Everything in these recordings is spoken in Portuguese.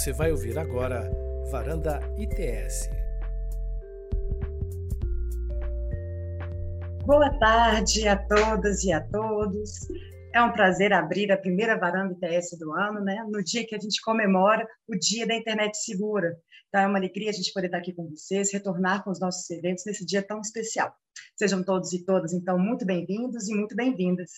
Você vai ouvir agora Varanda ITS. Boa tarde a todas e a todos. É um prazer abrir a primeira varanda ITS do ano, né? No dia que a gente comemora o Dia da Internet Segura. Então, é uma alegria a gente poder estar aqui com vocês, retornar com os nossos eventos nesse dia tão especial. Sejam todos e todas, então, muito bem-vindos e muito bem-vindas.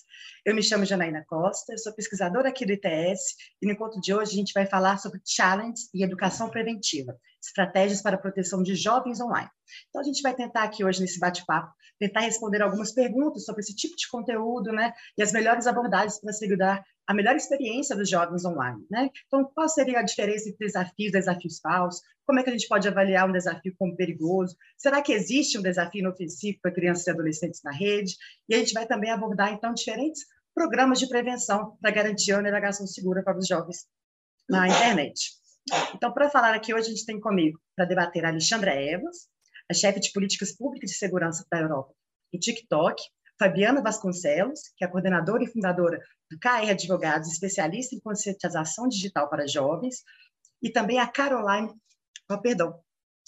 Eu me chamo Janaína Costa, sou pesquisadora aqui do ITS e no encontro de hoje a gente vai falar sobre challenge e educação preventiva, estratégias para a proteção de jovens online. Então, a gente vai tentar aqui hoje, nesse bate-papo, tentar responder algumas perguntas sobre esse tipo de conteúdo, né? E as melhores abordagens para segurar a melhor experiência dos jovens online, né? Então, qual seria a diferença entre desafios e desafios falsos? Como é que a gente pode avaliar um desafio como perigoso? Será que existe um desafio inofensivo para crianças e adolescentes na rede? E a gente vai também abordar, então, diferentes programas de prevenção para garantir a navegação segura para os jovens na internet. Então, para falar aqui hoje, a gente tem comigo para debater a Alexandra Evans, a chefe de políticas públicas de segurança da Europa do TikTok, Fabiana Vasconcelos, que é coordenadora e fundadora do KR Advogados, especialista em conscientização digital para jovens, e também a Caroline, oh, perdão,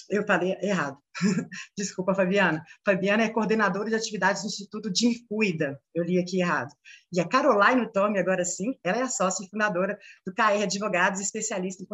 eu falei errado. Desculpa, Fabiana. Fabiana é coordenadora de atividades do Instituto de Cuida. Eu li aqui errado. E a Caroline Tome, agora sim, ela é a sócia e fundadora do KR Advogados, especialista em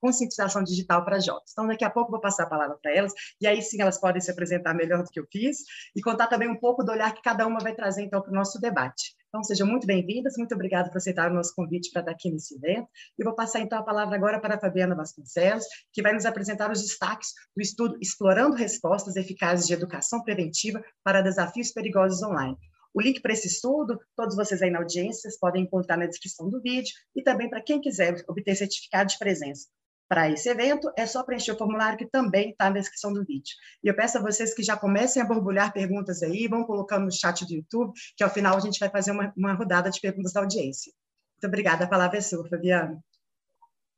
conscientização digital para jovens. Então, daqui a pouco vou passar a palavra para elas, e aí sim elas podem se apresentar melhor do que eu fiz, e contar também um pouco do olhar que cada uma vai trazer, então, para o nosso debate. Então, sejam muito bem-vindas, muito obrigada por aceitar o nosso convite para estar aqui nesse evento. E vou passar, então, a palavra agora para a Fabiana Vasconcelos, que vai nos apresentar os destaques do estudo Explorando Respostas Eficazes de Educação Preventiva para Desafios Perigosos Online. O link para esse estudo, todos vocês aí na audiência, podem encontrar na descrição do vídeo e também para quem quiser obter certificado de presença para esse evento, é só preencher o formulário que também está na descrição do vídeo. E eu peço a vocês que já comecem a borbulhar perguntas aí, vão colocando no chat do YouTube, que ao final a gente vai fazer uma, uma rodada de perguntas da audiência. Muito obrigada, a palavra é sua, Fabiana.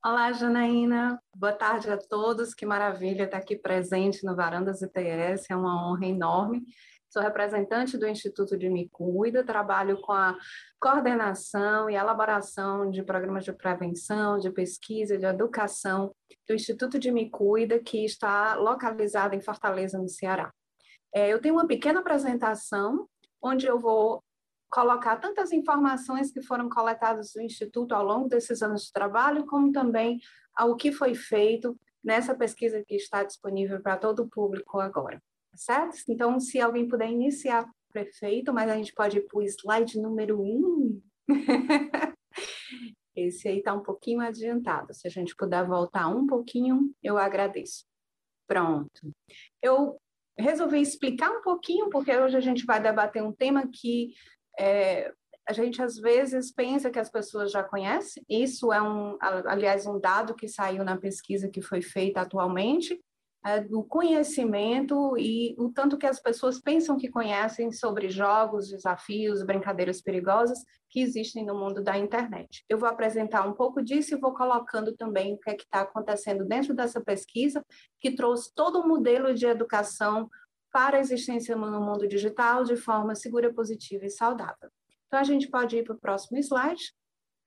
Olá, Janaína. Boa tarde a todos. Que maravilha estar aqui presente no Varandas ITS. É uma honra enorme sou representante do Instituto de Me Cuida, trabalho com a coordenação e elaboração de programas de prevenção, de pesquisa, de educação do Instituto de Me Cuida, que está localizado em Fortaleza, no Ceará. É, eu tenho uma pequena apresentação onde eu vou colocar tantas informações que foram coletadas do Instituto ao longo desses anos de trabalho, como também ao que foi feito nessa pesquisa que está disponível para todo o público agora certo? Então, se alguém puder iniciar, prefeito, mas a gente pode ir para o slide número um. Esse aí está um pouquinho adiantado. Se a gente puder voltar um pouquinho, eu agradeço. Pronto. Eu resolvi explicar um pouquinho, porque hoje a gente vai debater um tema que é, a gente às vezes pensa que as pessoas já conhecem. Isso é um, aliás, um dado que saiu na pesquisa que foi feita atualmente, é, do conhecimento e o tanto que as pessoas pensam que conhecem sobre jogos, desafios, brincadeiras perigosas que existem no mundo da internet. Eu vou apresentar um pouco disso e vou colocando também o que é está acontecendo dentro dessa pesquisa, que trouxe todo o modelo de educação para a existência no mundo digital de forma segura, positiva e saudável. Então, a gente pode ir para o próximo slide.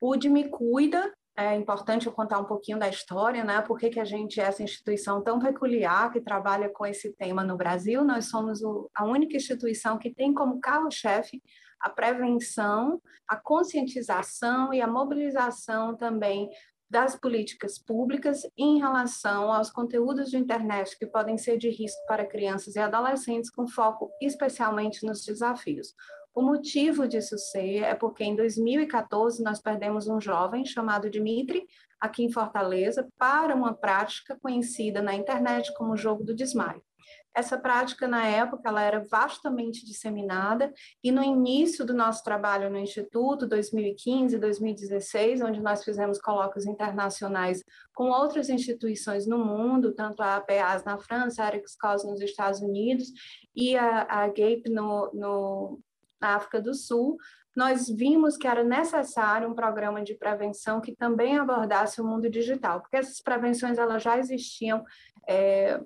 O Me Cuida é importante eu contar um pouquinho da história, né? Por que, que a gente é essa instituição tão peculiar que trabalha com esse tema no Brasil? Nós somos o, a única instituição que tem como carro-chefe a prevenção, a conscientização e a mobilização também das políticas públicas em relação aos conteúdos de internet que podem ser de risco para crianças e adolescentes, com foco especialmente nos desafios. O motivo disso ser é porque em 2014 nós perdemos um jovem chamado Dimitri, aqui em Fortaleza, para uma prática conhecida na internet como jogo do desmaio. Essa prática, na época, ela era vastamente disseminada, e no início do nosso trabalho no Instituto, 2015, 2016, onde nós fizemos colóquios internacionais com outras instituições no mundo, tanto a APAS na França, a Ericos nos Estados Unidos e a, a GAPE no, no, na África do Sul, nós vimos que era necessário um programa de prevenção que também abordasse o mundo digital, porque essas prevenções elas já existiam, é,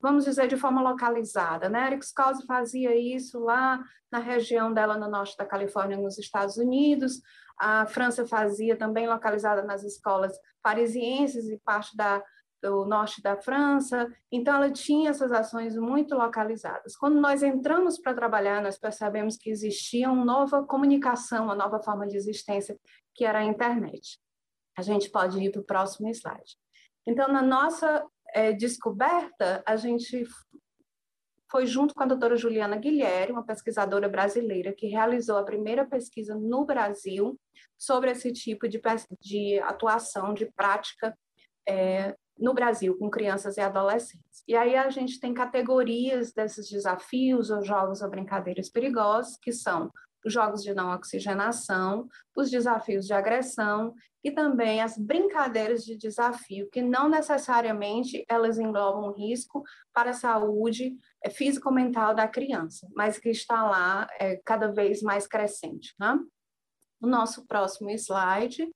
vamos dizer, de forma localizada. Né? Eric Scalzi fazia isso lá na região dela, no norte da Califórnia, nos Estados Unidos. a França fazia também localizada nas escolas parisienses e parte da, do norte da França, então ela tinha essas ações muito localizadas. Quando nós entramos para trabalhar, nós percebemos que existia uma nova comunicação, uma nova forma de existência, que era a internet. A gente pode ir para o próximo slide. Então, na nossa é, descoberta, a gente foi junto com a doutora Juliana Guilherme, uma pesquisadora brasileira, que realizou a primeira pesquisa no Brasil sobre esse tipo de, de atuação, de prática é, no Brasil com crianças e adolescentes. E aí a gente tem categorias desses desafios ou jogos ou brincadeiras perigosos, que são os jogos de não oxigenação, os desafios de agressão e também as brincadeiras de desafio, que não necessariamente elas englobam risco para a saúde é, físico-mental da criança, mas que está lá é, cada vez mais crescente. Né? O nosso próximo slide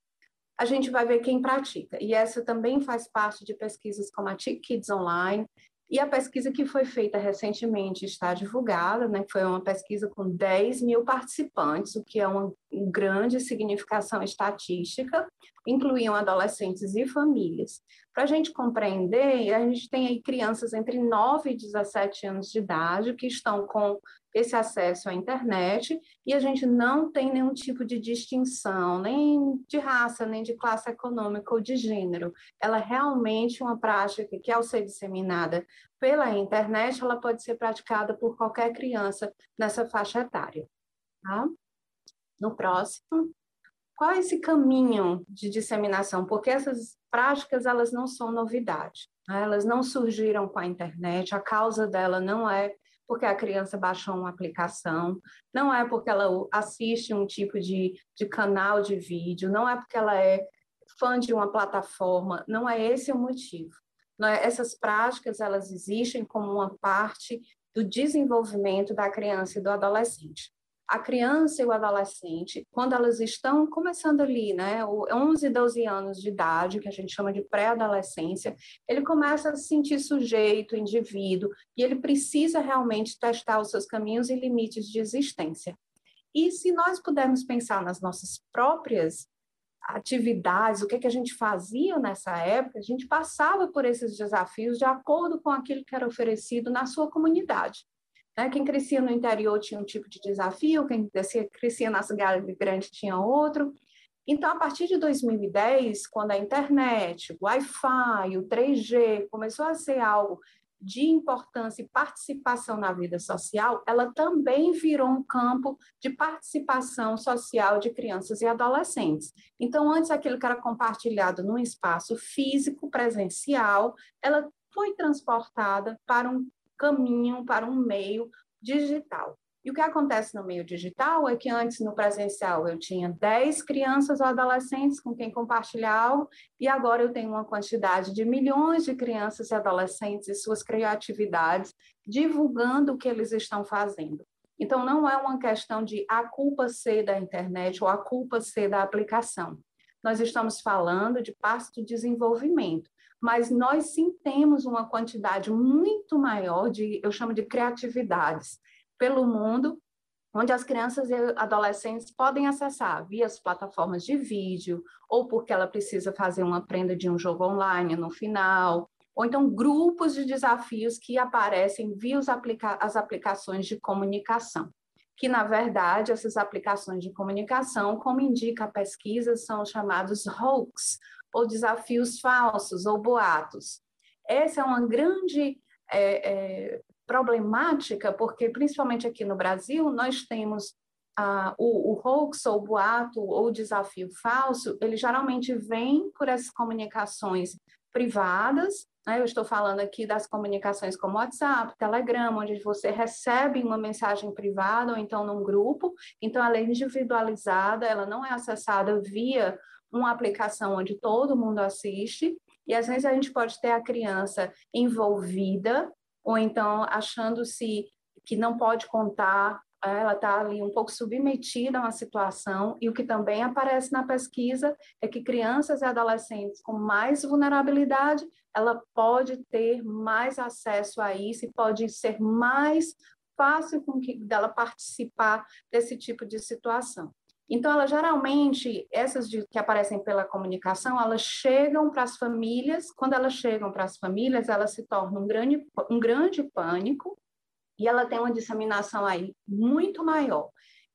a gente vai ver quem pratica. E essa também faz parte de pesquisas como a TIC Kids Online, e a pesquisa que foi feita recentemente está divulgada, né, foi uma pesquisa com 10 mil participantes, o que é uma grande significação estatística, incluíam adolescentes e famílias. Para a gente compreender, a gente tem aí crianças entre 9 e 17 anos de idade que estão com esse acesso à internet e a gente não tem nenhum tipo de distinção, nem de raça, nem de classe econômica ou de gênero. Ela é realmente uma prática que, ao ser disseminada pela internet, ela pode ser praticada por qualquer criança nessa faixa etária. Tá? No próximo. Qual é esse caminho de disseminação? Porque essas práticas, elas não são novidade. Né? Elas não surgiram com a internet, a causa dela não é porque a criança baixou uma aplicação, não é porque ela assiste um tipo de, de canal de vídeo, não é porque ela é fã de uma plataforma, não é esse o motivo. É, essas práticas, elas existem como uma parte do desenvolvimento da criança e do adolescente a criança e o adolescente, quando elas estão começando ali, né, 11, 12 anos de idade, que a gente chama de pré-adolescência, ele começa a se sentir sujeito, indivíduo, e ele precisa realmente testar os seus caminhos e limites de existência. E se nós pudermos pensar nas nossas próprias atividades, o que, que a gente fazia nessa época, a gente passava por esses desafios de acordo com aquilo que era oferecido na sua comunidade. Né? Quem crescia no interior tinha um tipo de desafio, quem crescia, na cidade grande tinha outro. Então, a partir de 2010, quando a internet, o Wi-Fi, o 3G começou a ser algo de importância e participação na vida social, ela também virou um campo de participação social de crianças e adolescentes. Então, antes aquilo que era compartilhado num espaço físico, presencial, ela foi transportada para um caminham para um meio digital. E o que acontece no meio digital é que antes, no presencial, eu tinha 10 crianças ou adolescentes com quem compartilhar algo, e agora eu tenho uma quantidade de milhões de crianças e adolescentes e suas criatividades divulgando o que eles estão fazendo. Então, não é uma questão de a culpa ser da internet ou a culpa ser da aplicação. Nós estamos falando de parte do desenvolvimento mas nós sim temos uma quantidade muito maior de, eu chamo de criatividades, pelo mundo, onde as crianças e adolescentes podem acessar via as plataformas de vídeo, ou porque ela precisa fazer uma prenda de um jogo online no final, ou então grupos de desafios que aparecem via aplica as aplicações de comunicação. Que, na verdade, essas aplicações de comunicação, como indica a pesquisa, são chamados hoax, ou desafios falsos ou boatos. Essa é uma grande é, é, problemática, porque, principalmente aqui no Brasil, nós temos ah, o, o hoax, ou boato, ou desafio falso, ele geralmente vem por essas comunicações privadas, né? eu estou falando aqui das comunicações como WhatsApp, Telegram, onde você recebe uma mensagem privada ou então num grupo, então ela é individualizada, ela não é acessada via uma aplicação onde todo mundo assiste, e às vezes a gente pode ter a criança envolvida, ou então achando-se que não pode contar, ela está ali um pouco submetida a uma situação, e o que também aparece na pesquisa é que crianças e adolescentes com mais vulnerabilidade, ela pode ter mais acesso a isso e pode ser mais fácil com que dela participar desse tipo de situação. Então, elas geralmente, essas de, que aparecem pela comunicação, elas chegam para as famílias, quando elas chegam para as famílias, elas se tornam um grande, um grande pânico e ela tem uma disseminação aí muito maior.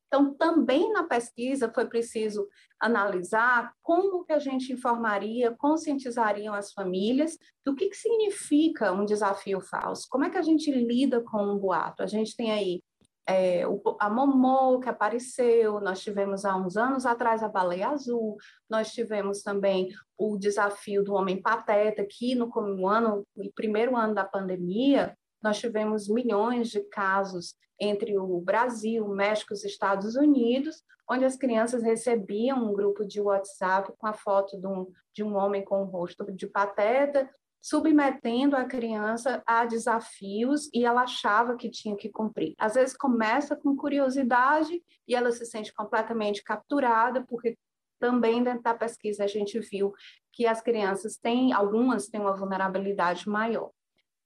Então, também na pesquisa foi preciso analisar como que a gente informaria, conscientizariam as famílias do que, que significa um desafio falso, como é que a gente lida com um boato. A gente tem aí é, o, a Momô que apareceu, nós tivemos há uns anos atrás a Baleia Azul, nós tivemos também o desafio do Homem Pateta, que no, no ano, no primeiro ano da pandemia, nós tivemos milhões de casos entre o Brasil, México e os Estados Unidos, onde as crianças recebiam um grupo de WhatsApp com a foto de um, de um homem com o rosto de pateta, submetendo a criança a desafios e ela achava que tinha que cumprir. Às vezes começa com curiosidade e ela se sente completamente capturada, porque também dentro da pesquisa a gente viu que as crianças têm, algumas têm uma vulnerabilidade maior.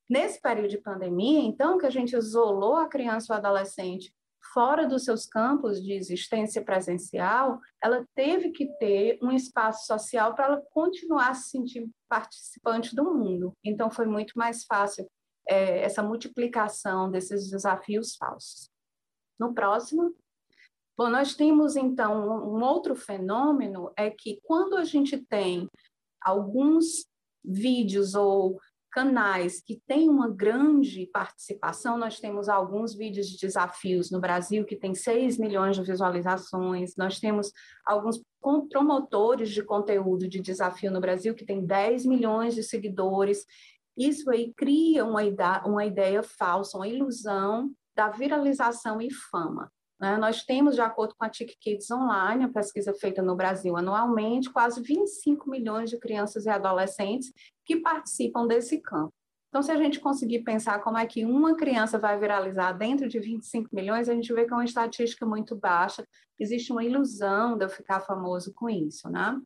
Nesse período de pandemia, então, que a gente isolou a criança ou adolescente fora dos seus campos de existência presencial, ela teve que ter um espaço social para ela continuar se sentir participante do mundo. Então, foi muito mais fácil é, essa multiplicação desses desafios falsos. No próximo. Bom, nós temos, então, um outro fenômeno, é que quando a gente tem alguns vídeos ou canais que têm uma grande participação, nós temos alguns vídeos de desafios no Brasil que tem 6 milhões de visualizações, nós temos alguns promotores de conteúdo de desafio no Brasil que tem 10 milhões de seguidores. Isso aí cria uma ideia, uma ideia falsa, uma ilusão da viralização e fama. Né? Nós temos, de acordo com a TIC Kids Online, a pesquisa feita no Brasil anualmente, quase 25 milhões de crianças e adolescentes que participam desse campo. Então, se a gente conseguir pensar como é que uma criança vai viralizar dentro de 25 milhões, a gente vê que é uma estatística muito baixa, existe uma ilusão de eu ficar famoso com isso, né?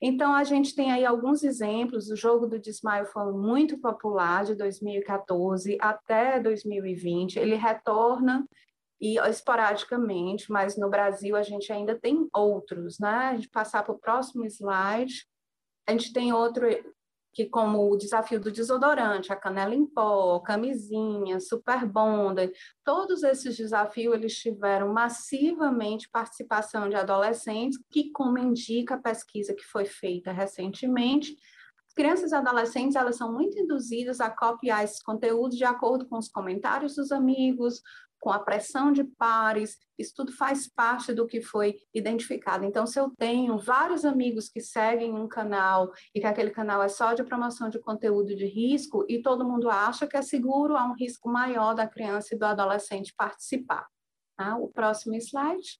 Então, a gente tem aí alguns exemplos. O jogo do desmaio foi muito popular de 2014 até 2020. Ele retorna e esporadicamente, mas no Brasil a gente ainda tem outros, né? A gente passar para o próximo slide, a gente tem outro que como o desafio do desodorante, a canela em pó, camisinha, super bonder, todos esses desafios eles tiveram massivamente participação de adolescentes, que como indica a pesquisa que foi feita recentemente, crianças e adolescentes elas são muito induzidas a copiar esses conteúdos de acordo com os comentários dos amigos, com a pressão de pares, isso tudo faz parte do que foi identificado. Então, se eu tenho vários amigos que seguem um canal e que aquele canal é só de promoção de conteúdo de risco e todo mundo acha que é seguro, há um risco maior da criança e do adolescente participar. Tá? O próximo slide.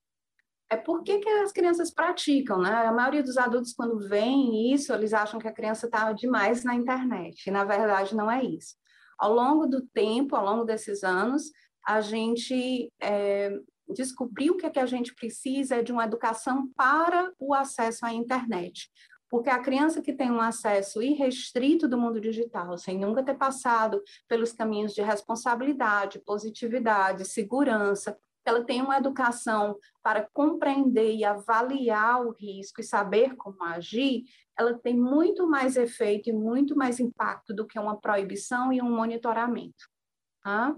É por que, que as crianças praticam, né? A maioria dos adultos, quando veem isso, eles acham que a criança está demais na internet. E, na verdade, não é isso. Ao longo do tempo, ao longo desses anos, a gente é, descobriu que, é que a gente precisa é de uma educação para o acesso à internet. Porque a criança que tem um acesso irrestrito do mundo digital, sem nunca ter passado pelos caminhos de responsabilidade, positividade, segurança, ela tem uma educação para compreender e avaliar o risco e saber como agir, ela tem muito mais efeito e muito mais impacto do que uma proibição e um monitoramento. Tá?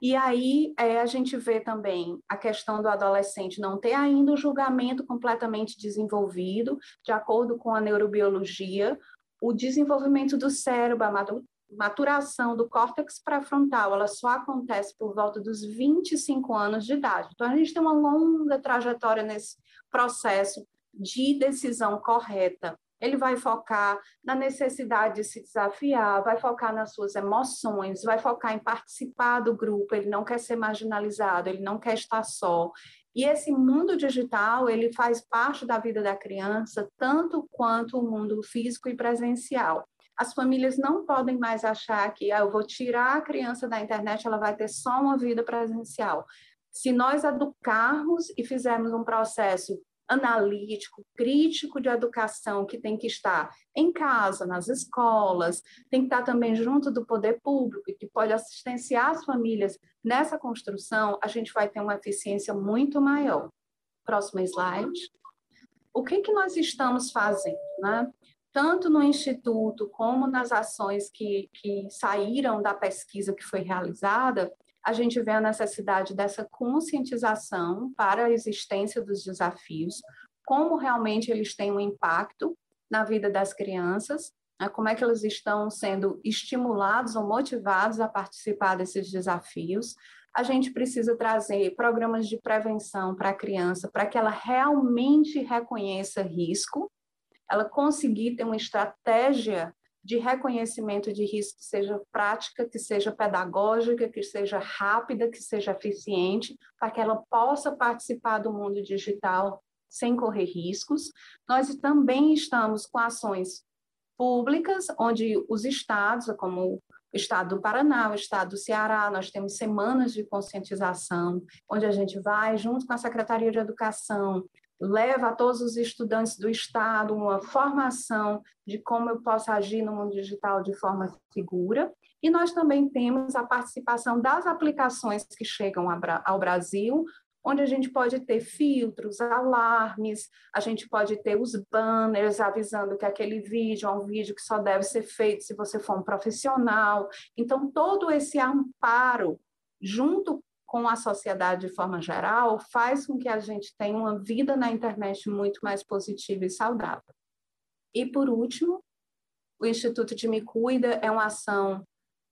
E aí é, a gente vê também a questão do adolescente não ter ainda o julgamento completamente desenvolvido, de acordo com a neurobiologia, o desenvolvimento do cérebro, a maturação do córtex pré-frontal, ela só acontece por volta dos 25 anos de idade. Então, a gente tem uma longa trajetória nesse processo de decisão correta ele vai focar na necessidade de se desafiar, vai focar nas suas emoções, vai focar em participar do grupo, ele não quer ser marginalizado, ele não quer estar só. E esse mundo digital, ele faz parte da vida da criança, tanto quanto o mundo físico e presencial. As famílias não podem mais achar que ah, eu vou tirar a criança da internet, ela vai ter só uma vida presencial. Se nós educarmos e fizermos um processo analítico, crítico de educação que tem que estar em casa, nas escolas, tem que estar também junto do poder público que pode assistenciar as famílias nessa construção, a gente vai ter uma eficiência muito maior. Próximo slide. O que, que nós estamos fazendo? Né? Tanto no Instituto como nas ações que, que saíram da pesquisa que foi realizada, a gente vê a necessidade dessa conscientização para a existência dos desafios, como realmente eles têm um impacto na vida das crianças, né, como é que eles estão sendo estimulados ou motivados a participar desses desafios. A gente precisa trazer programas de prevenção para a criança, para que ela realmente reconheça risco, ela conseguir ter uma estratégia de reconhecimento de risco seja prática, que seja pedagógica, que seja rápida, que seja eficiente, para que ela possa participar do mundo digital sem correr riscos. Nós também estamos com ações públicas, onde os estados, como o estado do Paraná, o estado do Ceará, nós temos semanas de conscientização, onde a gente vai, junto com a Secretaria de Educação, leva a todos os estudantes do estado uma formação de como eu posso agir no mundo digital de forma segura. E nós também temos a participação das aplicações que chegam ao Brasil, onde a gente pode ter filtros, alarmes, a gente pode ter os banners avisando que aquele vídeo é um vídeo que só deve ser feito se você for um profissional. Então, todo esse amparo, junto com a sociedade de forma geral, faz com que a gente tenha uma vida na internet muito mais positiva e saudável. E, por último, o Instituto de Me Cuida é uma ação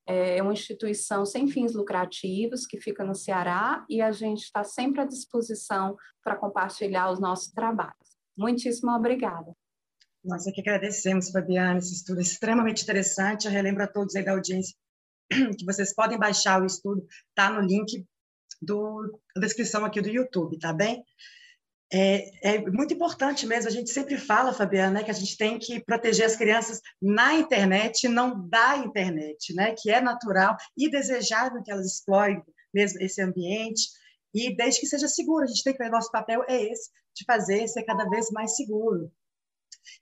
é uma instituição sem fins lucrativos que fica no Ceará e a gente está sempre à disposição para compartilhar os nossos trabalhos. Muitíssimo obrigada. Nós aqui agradecemos, Fabiana, esse estudo extremamente interessante. Eu relembro a todos aí da audiência que vocês podem baixar o estudo, está no link do, da descrição aqui do YouTube, tá bem? É, é, muito importante mesmo, a gente sempre fala, Fabiana, né, que a gente tem que proteger as crianças na internet, não da internet, né, que é natural e desejável que elas explorem mesmo esse ambiente, e desde que seja seguro, a gente tem que ver, nosso papel é esse, de fazer ser cada vez mais seguro.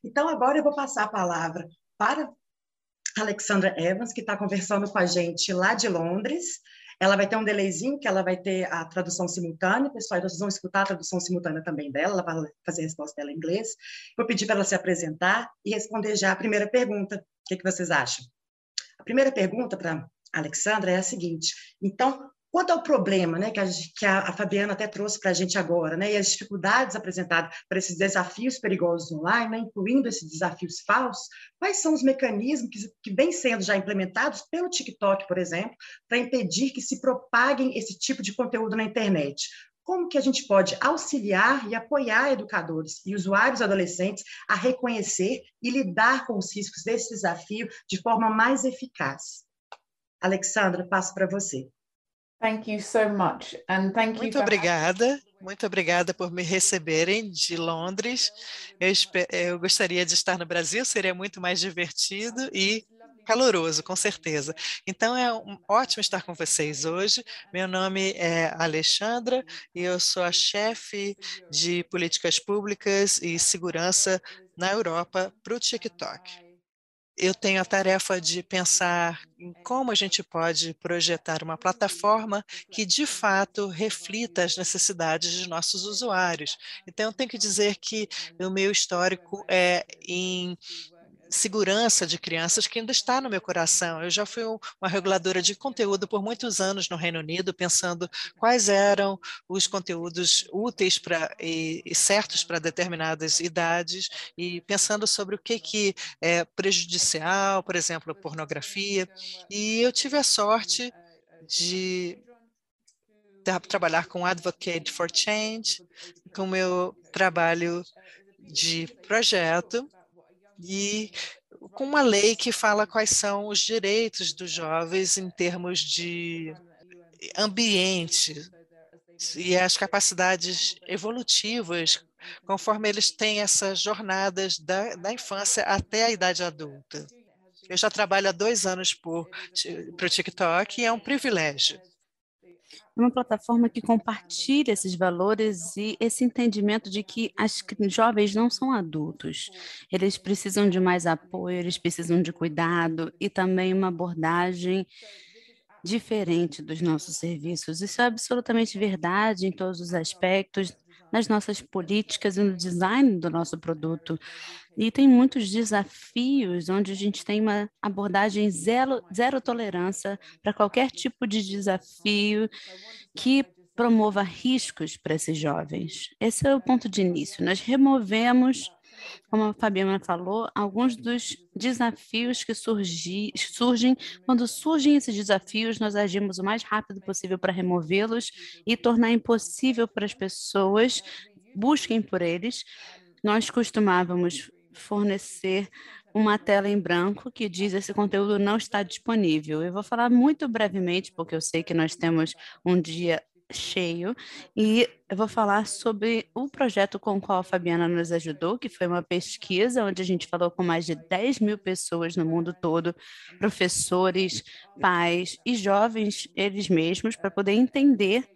Então, agora eu vou passar a palavra para a Alexandra Evans, que está conversando com a gente lá de Londres, ela vai ter um delayzinho, que ela vai ter a tradução simultânea, pessoal, vocês vão escutar a tradução simultânea também dela, ela vai fazer a resposta dela em inglês. Vou pedir para ela se apresentar e responder já a primeira pergunta. O que, que vocês acham? A primeira pergunta para Alexandra é a seguinte: então, Quanto ao problema né, que, a, que a, Fabiana até trouxe para a gente agora, né, e as dificuldades apresentadas para esses desafios perigosos online, né, incluindo esses desafios falsos, quais são os mecanismos que, que vêm sendo já implementados pelo TikTok, por exemplo, para impedir que se propaguem esse tipo de conteúdo na internet? Como que a gente pode auxiliar e apoiar educadores e usuários adolescentes a reconhecer e lidar com os riscos desse desafio de forma mais eficaz? Alexandra, passo para você. Thank you so much. And thank muito obrigada, muito obrigada por me receberem de Londres. Eu, eu gostaria de estar no Brasil, seria muito mais divertido e caloroso, com certeza. Então é um, ótimo estar com vocês hoje. Meu nome é Alexandra e eu sou a chefe de políticas públicas e segurança na Europa para o TikTok eu tenho a tarefa de pensar em como a gente pode projetar uma plataforma que, de fato, reflita as necessidades de nossos usuários. Então, eu tenho que dizer que o meu histórico é em segurança de crianças que ainda está no meu coração. Eu já fui uma reguladora de conteúdo por muitos anos no Reino Unido, pensando quais eram os conteúdos úteis para e, e, certos para determinadas idades e pensando sobre o que que é prejudicial, por exemplo, pornografia. E eu tive a sorte de trabalhar com Advocate for Change, com o meu trabalho de projeto e com uma lei que fala quais são os direitos dos jovens em termos de ambiente e as capacidades evolutivas conforme eles têm essas jornadas da, da infância até a idade adulta. Eu já trabalho há dois anos para o TikTok e é um privilégio uma plataforma que compartilha esses valores e esse entendimento de que as jovens não são adultos. Eles precisam de mais apoio, eles precisam de cuidado e também uma abordagem diferente dos nossos serviços. Isso é absolutamente verdade em todos os aspectos, nas nossas políticas e no design do nosso produto. E tem muitos desafios onde a gente tem uma abordagem zero, zero tolerância para qualquer tipo de desafio que promova riscos para esses jovens. Esse é o ponto de início. Nós removemos, como a Fabiana falou, alguns dos desafios que surgi, surgem. Quando surgem esses desafios, nós agimos o mais rápido possível para removê-los e tornar impossível para as pessoas busquem por eles. Nós costumávamos fornecer uma tela em branco que diz esse conteúdo não está disponível. Eu vou falar muito brevemente, porque eu sei que nós temos um dia cheio e eu vou falar sobre o projeto com o qual a Fabiana nos ajudou, que foi uma pesquisa onde a gente falou com mais de 10 mil pessoas no mundo todo, professores, pais e jovens eles mesmos, para poder entender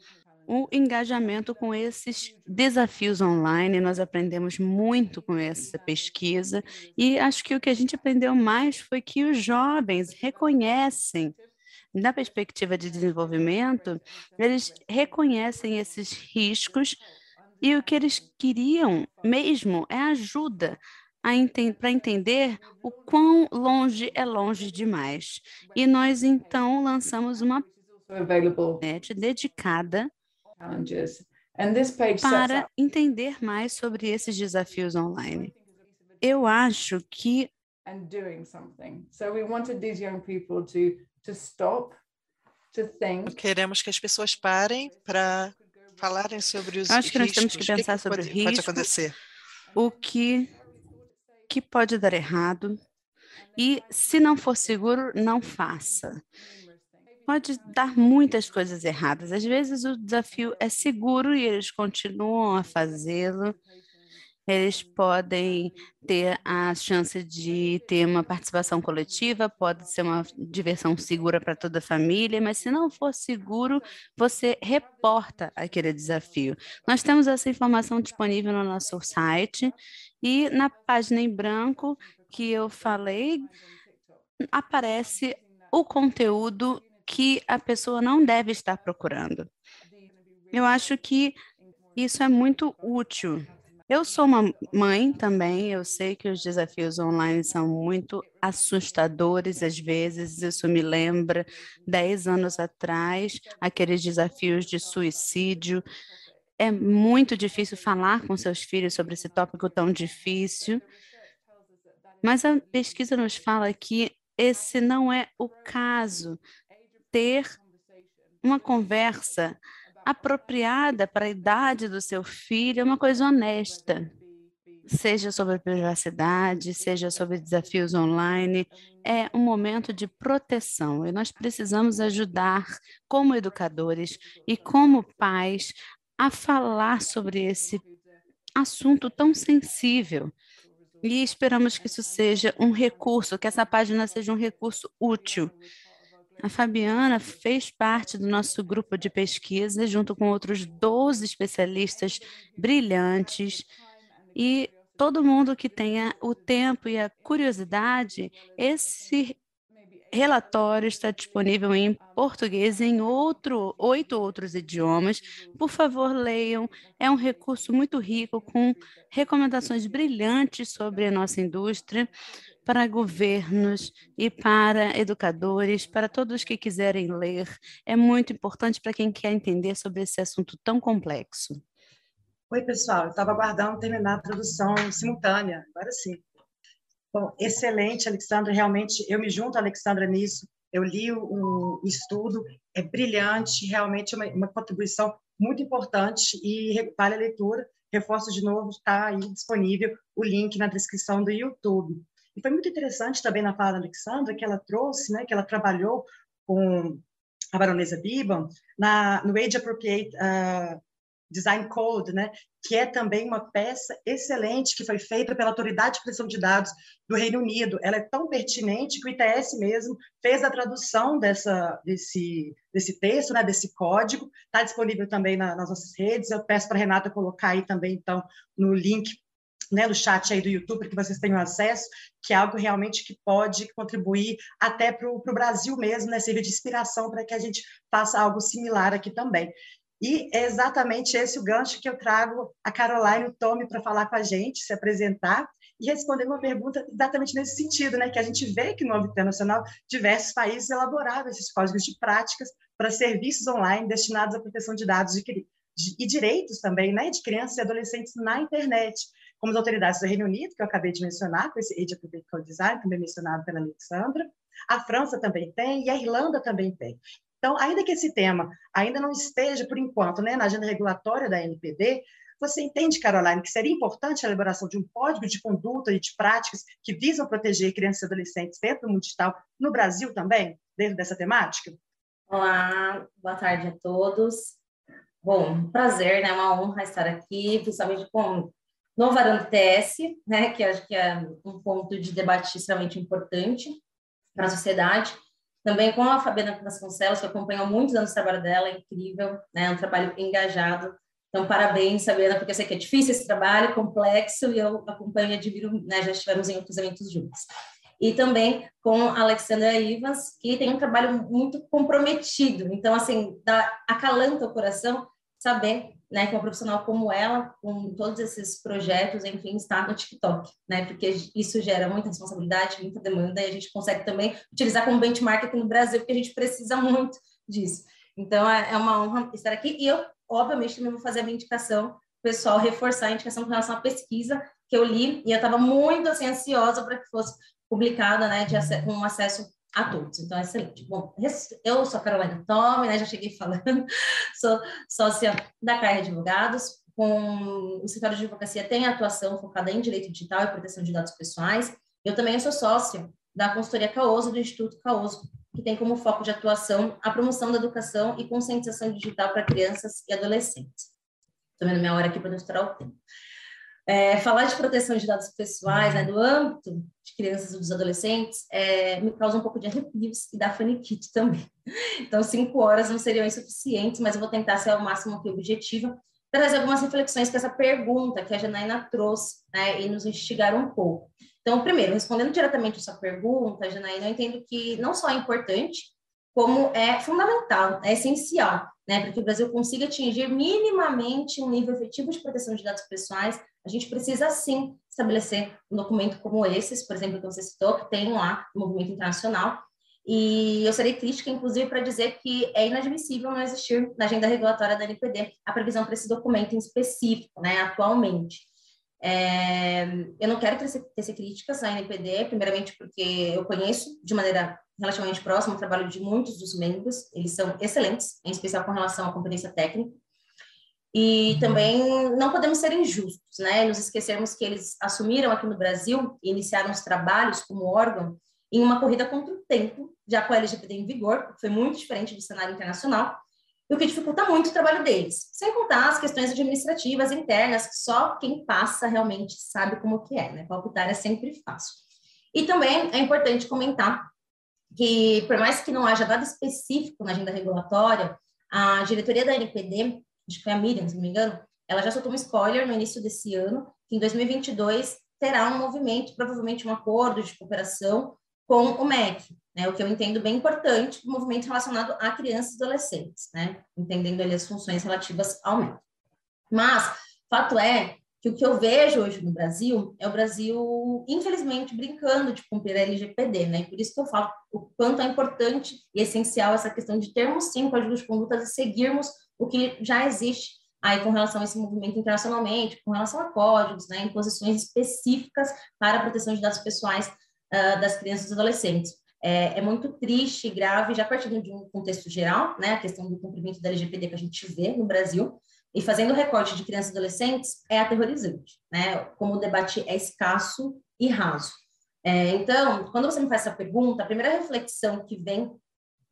o engajamento com esses desafios online. Nós aprendemos muito com essa pesquisa e acho que o que a gente aprendeu mais foi que os jovens reconhecem da perspectiva de desenvolvimento, eles reconhecem esses riscos e o que eles queriam mesmo é ajuda enten para entender o quão longe é longe demais. E nós então lançamos uma net dedicada para entender mais sobre esses desafios online. Eu acho que Queremos que as pessoas parem para falarem sobre os Acho que nós riscos. temos que pensar que sobre o risco, pode acontecer. o que, que pode dar errado, e se não for seguro, não faça pode dar muitas coisas erradas. Às vezes o desafio é seguro e eles continuam a fazê-lo. Eles podem ter a chance de ter uma participação coletiva, pode ser uma diversão segura para toda a família, mas se não for seguro, você reporta aquele desafio. Nós temos essa informação disponível no nosso site e na página em branco que eu falei, aparece o conteúdo que a pessoa não deve estar procurando. Eu acho que isso é muito útil. Eu sou uma mãe também, eu sei que os desafios online são muito assustadores às vezes. Isso me lembra dez anos atrás, aqueles desafios de suicídio. É muito difícil falar com seus filhos sobre esse tópico tão difícil. Mas a pesquisa nos fala que esse não é o caso ter uma conversa apropriada para a idade do seu filho, é uma coisa honesta, seja sobre privacidade, seja sobre desafios online, é um momento de proteção. E nós precisamos ajudar, como educadores e como pais, a falar sobre esse assunto tão sensível. E esperamos que isso seja um recurso, que essa página seja um recurso útil a Fabiana fez parte do nosso grupo de pesquisa, junto com outros 12 especialistas brilhantes, e todo mundo que tenha o tempo e a curiosidade, esse relatório está disponível em português e em outro, oito outros idiomas. Por favor, leiam. É um recurso muito rico, com recomendações brilhantes sobre a nossa indústria para governos e para educadores, para todos que quiserem ler. É muito importante para quem quer entender sobre esse assunto tão complexo. Oi, pessoal. Eu estava aguardando terminar a tradução simultânea. Agora sim. Bom, excelente, Alexandra. Realmente, eu me junto Alexandra nisso. Eu li o, o estudo, é brilhante, realmente uma, uma contribuição muito importante e vale a leitura. Reforço de novo, está aí disponível o link na descrição do YouTube. E foi muito interessante também na fala da Alexandra que ela trouxe, né, que ela trabalhou com a baronesa Biban na, no Age Appropriate uh, Design Code, né, que é também uma peça excelente que foi feita pela Autoridade de Proteção de Dados do Reino Unido. Ela é tão pertinente que o ITS mesmo fez a tradução dessa, desse, desse texto, né, desse código. Está disponível também na, nas nossas redes. Eu peço para a Renata colocar aí também, então, no link né, no chat aí do YouTube, para que vocês tenham acesso, que é algo realmente que pode contribuir até para o Brasil mesmo, né, servir de inspiração para que a gente faça algo similar aqui também. E é exatamente esse o gancho que eu trago a Caroline e o Tommy para falar com a gente, se apresentar e responder uma pergunta exatamente nesse sentido, né? Que a gente vê que no âmbito internacional diversos países elaboraram esses códigos de práticas para serviços online destinados à proteção de dados de, e direitos também, né? De crianças e adolescentes na internet, como as autoridades do Reino Unido, que eu acabei de mencionar, com esse Appropriate Code Design, também mencionado pela Alexandra, a França também tem e a Irlanda também tem. Então, ainda que esse tema ainda não esteja, por enquanto, né, na agenda regulatória da NPD, você entende, Caroline, que seria importante a elaboração de um código de conduta e de práticas que visam proteger crianças e adolescentes dentro do mundo digital, no Brasil também, dentro dessa temática? Olá, boa tarde a todos. Bom, prazer, né? Uma honra estar aqui, principalmente com no Varanda TS, né? Que acho que é um ponto de debate extremamente importante para a sociedade. Também com a Fabiana Vasconcelos, que acompanhou muitos anos o trabalho dela, é incrível, né? É um trabalho engajado. Então, parabéns, Fabiana, porque eu sei que é difícil esse trabalho, complexo, e eu acompanho e admiro, né? Já estivemos em outros eventos juntos. E também com a Alexandra Ivans, que tem um trabalho muito comprometido. Então, assim, dá, acalanta o coração saber né, que uma profissional como ela, com todos esses projetos, enfim, está no TikTok, né, porque isso gera muita responsabilidade, muita demanda, e a gente consegue também utilizar como benchmark aqui no Brasil, porque a gente precisa muito disso. Então, é, é uma honra estar aqui, e eu, obviamente, também vou fazer a minha indicação, pessoal, reforçar a indicação com relação à pesquisa que eu li, e eu estava muito, assim, ansiosa para que fosse publicada, né, de com acesso a todos. Então, excelente. Bom, eu sou a Carolina Tome, né, já cheguei falando, sou sócia da CAI Advogados, com o escritório de advocacia tem atuação focada em direito digital e proteção de dados pessoais. Eu também sou sócia da consultoria Caoso, do Instituto Caoso, que tem como foco de atuação a promoção da educação e conscientização digital para crianças e adolescentes. Estou vendo minha hora aqui para estourar o tempo. É, falar de proteção de dados pessoais, né, do âmbito de crianças e dos adolescentes, é, me causa um pouco de arrepios e dá faniquite também. Então, cinco horas não seriam insuficientes, mas eu vou tentar ser ao máximo aqui objetiva, trazer algumas reflexões com essa pergunta que a Janaína trouxe, né, e nos instigar um pouco. Então, primeiro, respondendo diretamente a sua pergunta, Janaína, eu entendo que não só é importante, como é fundamental, é essencial, né, para que o Brasil consiga atingir minimamente um nível efetivo de proteção de dados pessoais a gente precisa, sim, estabelecer um documento como esses, por exemplo, que você citou, que tem lá no movimento internacional, e eu serei crítica, inclusive, para dizer que é inadmissível não existir na agenda regulatória da NPD a previsão para esse documento em específico, né, atualmente. É, eu não quero tecer, tecer críticas à NPD, primeiramente porque eu conheço de maneira relativamente próxima o trabalho de muitos dos membros, eles são excelentes, em especial com relação à competência técnica, e também não podemos ser injustos, né? Nos esquecermos que eles assumiram aqui no Brasil e iniciaram os trabalhos como órgão em uma corrida contra o tempo, já com a LGPD em vigor, que foi muito diferente do cenário internacional, e o que dificulta muito o trabalho deles. Sem contar as questões administrativas internas, que só quem passa realmente sabe como que é, né? Palpitar é sempre fácil. E também é importante comentar que, por mais que não haja dado específico na agenda regulatória, a diretoria da NPD acho que a Miriam, se não me engano, ela já soltou um spoiler no início desse ano, que em 2022 terá um movimento, provavelmente um acordo de cooperação com o MEC, né, o que eu entendo bem importante, um movimento relacionado a crianças e adolescentes, né, entendendo ali as funções relativas ao MEC. Mas, fato é que o que eu vejo hoje no Brasil é o Brasil, infelizmente, brincando de cumprir a LGPD, né? Por isso que eu falo o quanto é importante e essencial essa questão de termos, sim, códigos de conduta e seguirmos o que já existe aí com relação a esse movimento internacionalmente, com relação a códigos, né, em posições específicas para a proteção de dados pessoais uh, das crianças e adolescentes. É, é, muito triste e grave, já partindo de um contexto geral, né, a questão do cumprimento da LGPD que a gente vê no Brasil, e fazendo recorte de crianças e adolescentes é aterrorizante, né, como o debate é escasso e raso. É, então, quando você me faz essa pergunta, a primeira reflexão que vem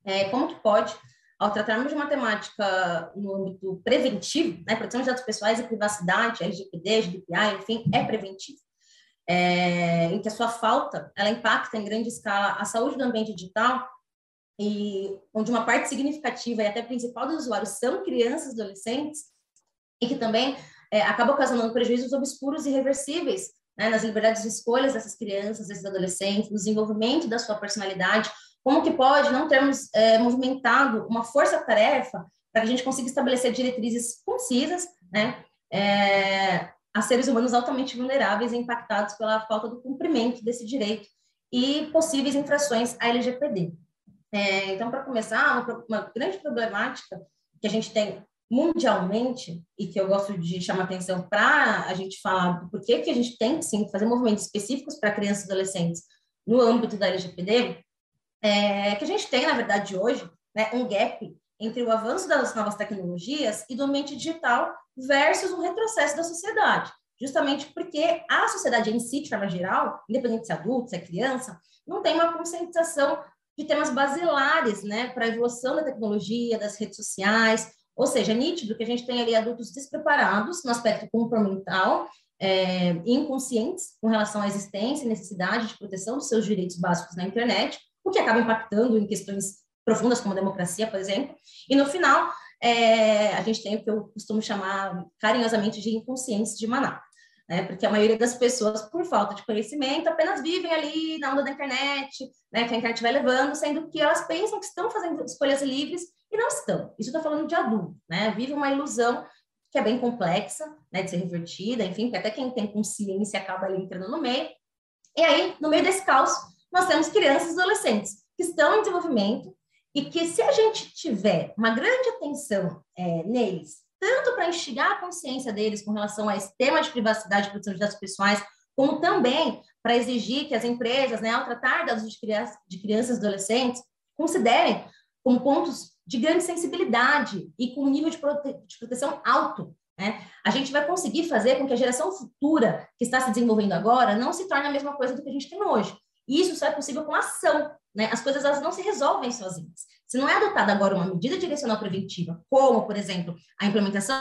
é como que pode ao tratarmos de uma temática no âmbito preventivo, né, proteção de dados pessoais e privacidade, LGPD, GDPR, enfim, é preventivo. É, em que a sua falta, ela impacta em grande escala a saúde do ambiente digital e onde uma parte significativa e até principal dos usuários são crianças e adolescentes e que também é, acaba ocasionando prejuízos obscuros e irreversíveis né, nas liberdades de escolhas dessas crianças, desses adolescentes, no desenvolvimento da sua personalidade, como que pode não termos é, movimentado uma força-tarefa para que a gente consiga estabelecer diretrizes concisas, né, é, a seres humanos altamente vulneráveis e impactados pela falta do cumprimento desse direito e possíveis infrações à LGPD. É, então, para começar, uma, uma, grande problemática que a gente tem mundialmente e que eu gosto de chamar atenção para a gente falar do porquê que a gente tem sim fazer movimentos específicos para crianças e adolescentes no âmbito da LGPD, é que a gente tem, na verdade, hoje, né, um gap entre o avanço das novas tecnologias e do ambiente digital versus o retrocesso da sociedade. Justamente porque a sociedade em si, de forma geral, independente se é adulto, se é criança, não tem uma conscientização de temas basilares, né, para a evolução da tecnologia, das redes sociais, ou seja, é nítido que a gente tem ali adultos despreparados no aspecto comportamental é, inconscientes com relação à existência e necessidade de proteção dos seus direitos básicos na internet, o que acaba impactando em questões profundas como a democracia, por exemplo. E no final, é, a gente tem o que eu costumo chamar carinhosamente de inconsciência de manada. Né? Porque a maioria das pessoas, por falta de conhecimento, apenas vivem ali na onda da internet, né? que a internet vai levando, sendo que elas pensam que estão fazendo escolhas livres e não estão. Isso está falando de adulto, né? Vive uma ilusão que é bem complexa, né, de ser revertida, enfim, que até quem tem consciência acaba ali entrando no meio. E aí, no meio desse caos, nós temos crianças e adolescentes que estão em desenvolvimento e que se a gente tiver uma grande atenção é, neles, tanto para instigar a consciência deles com relação a esse tema de privacidade e proteção de dados pessoais, como também para exigir que as empresas, né, ao tratar dados de, criança, de crianças e adolescentes, considerem como pontos de grande sensibilidade e com um nível de, prote de proteção alto. Né? A gente vai conseguir fazer com que a geração futura que está se desenvolvendo agora não se torne a mesma coisa do que a gente tem hoje. E isso só é possível com ação. Né? As coisas elas não se resolvem sozinhas. Se não é adotada agora uma medida direcional preventiva, como, por exemplo, a implementação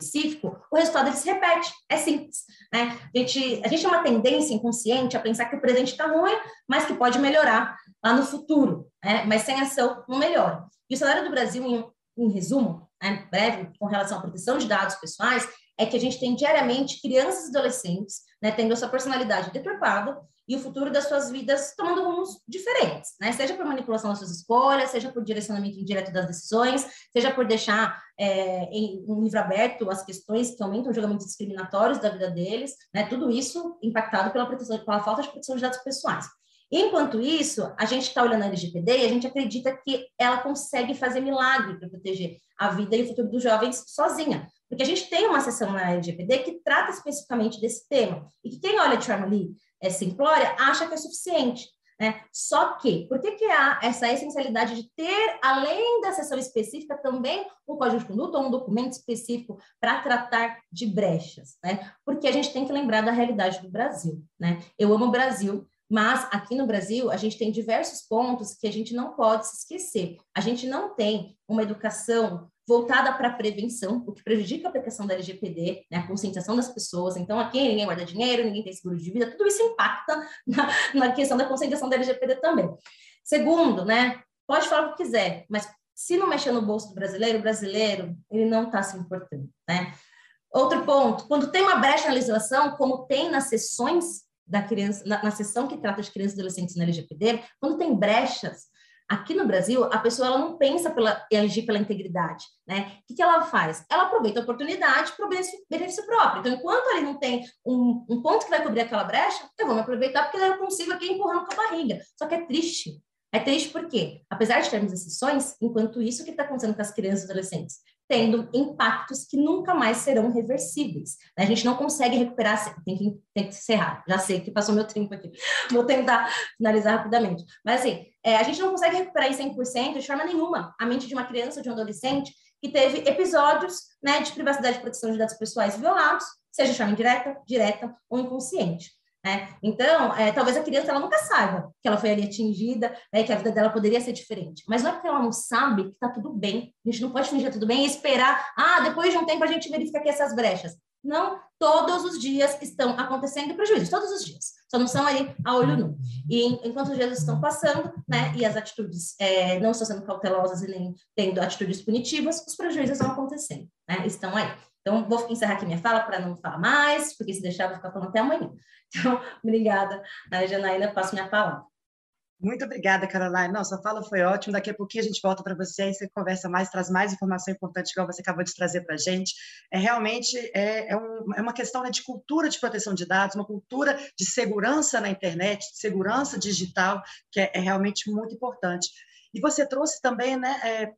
específico, o resultado ele se repete. É simples. Né? A, gente, a gente tem uma tendência inconsciente a pensar que o presente está ruim, mas que pode melhorar lá no futuro. Né? Mas sem ação não melhora. E o cenário do Brasil, em, em resumo, né, breve, com relação à proteção de dados pessoais, é que a gente tem diariamente crianças e adolescentes né, tendo a sua personalidade deturpada e o futuro das suas vidas tomando rumos diferentes, né? Seja por manipulação das suas escolhas, seja por direcionamento indireto das decisões, seja por deixar é, em um livro aberto as questões que aumentam os julgamentos discriminatórios da vida deles, né? Tudo isso impactado pela, proteção, pela falta de proteção de dados pessoais. Enquanto isso, a gente está olhando a LGPD e a gente acredita que ela consegue fazer milagre para proteger a vida e o futuro dos jovens sozinha. Porque a gente tem uma seção na LGPD que trata especificamente desse tema. E que quem olha ali é, simplória acha que é suficiente. Né? Só que, por que, que há essa essencialidade de ter, além da seção específica, também um código de conduta ou um documento específico para tratar de brechas? Né? Porque a gente tem que lembrar da realidade do Brasil. Né? Eu amo o Brasil, mas aqui no Brasil, a gente tem diversos pontos que a gente não pode se esquecer. A gente não tem uma educação voltada para a prevenção, o que prejudica a aplicação da LGPD, né, a conscientização das pessoas. Então, aqui ninguém guarda dinheiro, ninguém tem seguro de vida, tudo isso impacta na, na questão da conscientização da LGPD também. Segundo, né, pode falar o que quiser, mas se não mexer no bolso do brasileiro, o brasileiro, ele não está se importando, né? Outro ponto, quando tem uma brecha na legislação, como tem nas sessões da criança, na, na sessão que trata de crianças e adolescentes na LGPD, quando tem brechas, Aqui no Brasil, a pessoa ela não pensa pela agir pela integridade, né? O que, que ela faz? Ela aproveita a oportunidade para o benefício próprio. Então, enquanto ele não tem um, um, ponto que vai cobrir aquela brecha, eu vou me aproveitar porque eu consigo aqui empurrando com a barriga. Só que é triste. É triste porque, apesar de termos exceções, enquanto isso o que está acontecendo com as crianças e adolescentes? Tendo impactos que nunca mais serão reversíveis. A gente não consegue recuperar, tem que, tem que encerrar, já sei que passou meu tempo aqui, vou tentar finalizar rapidamente. Mas assim, é, a gente não consegue recuperar em 100% de forma nenhuma a mente de uma criança de um adolescente que teve episódios né, de privacidade e proteção de dados pessoais violados, seja de forma indireta, direta ou inconsciente. Né? Então, é, talvez a criança ela nunca saiba que ela foi ali atingida, né, que a vida dela poderia ser diferente. Mas não é porque ela não sabe que está tudo bem. A gente não pode fingir tudo bem e esperar, ah, depois de um tempo a gente verifica aqui essas brechas. Não, todos os dias estão acontecendo prejuízos, todos os dias. Só não são ali a olho nu. E enquanto os dias estão passando, né, e as atitudes é, não estão sendo cautelosas e nem tendo atitudes punitivas, os prejuízos estão acontecendo, né, estão aí. Então, vou encerrar aqui minha fala para não falar mais, porque se deixar, vou ficar falando até amanhã. Então, obrigada, Janaína, passo minha palavra. Muito obrigada, Caroline. Nossa, a fala foi ótima. Daqui a pouquinho a gente volta para você, aí você conversa mais, traz mais informação importante, igual você acabou de trazer para a gente. É realmente é, é, um, é uma questão né, de cultura de proteção de dados, uma cultura de segurança na internet, de segurança digital, que é, é realmente muito importante. E você trouxe também né, é,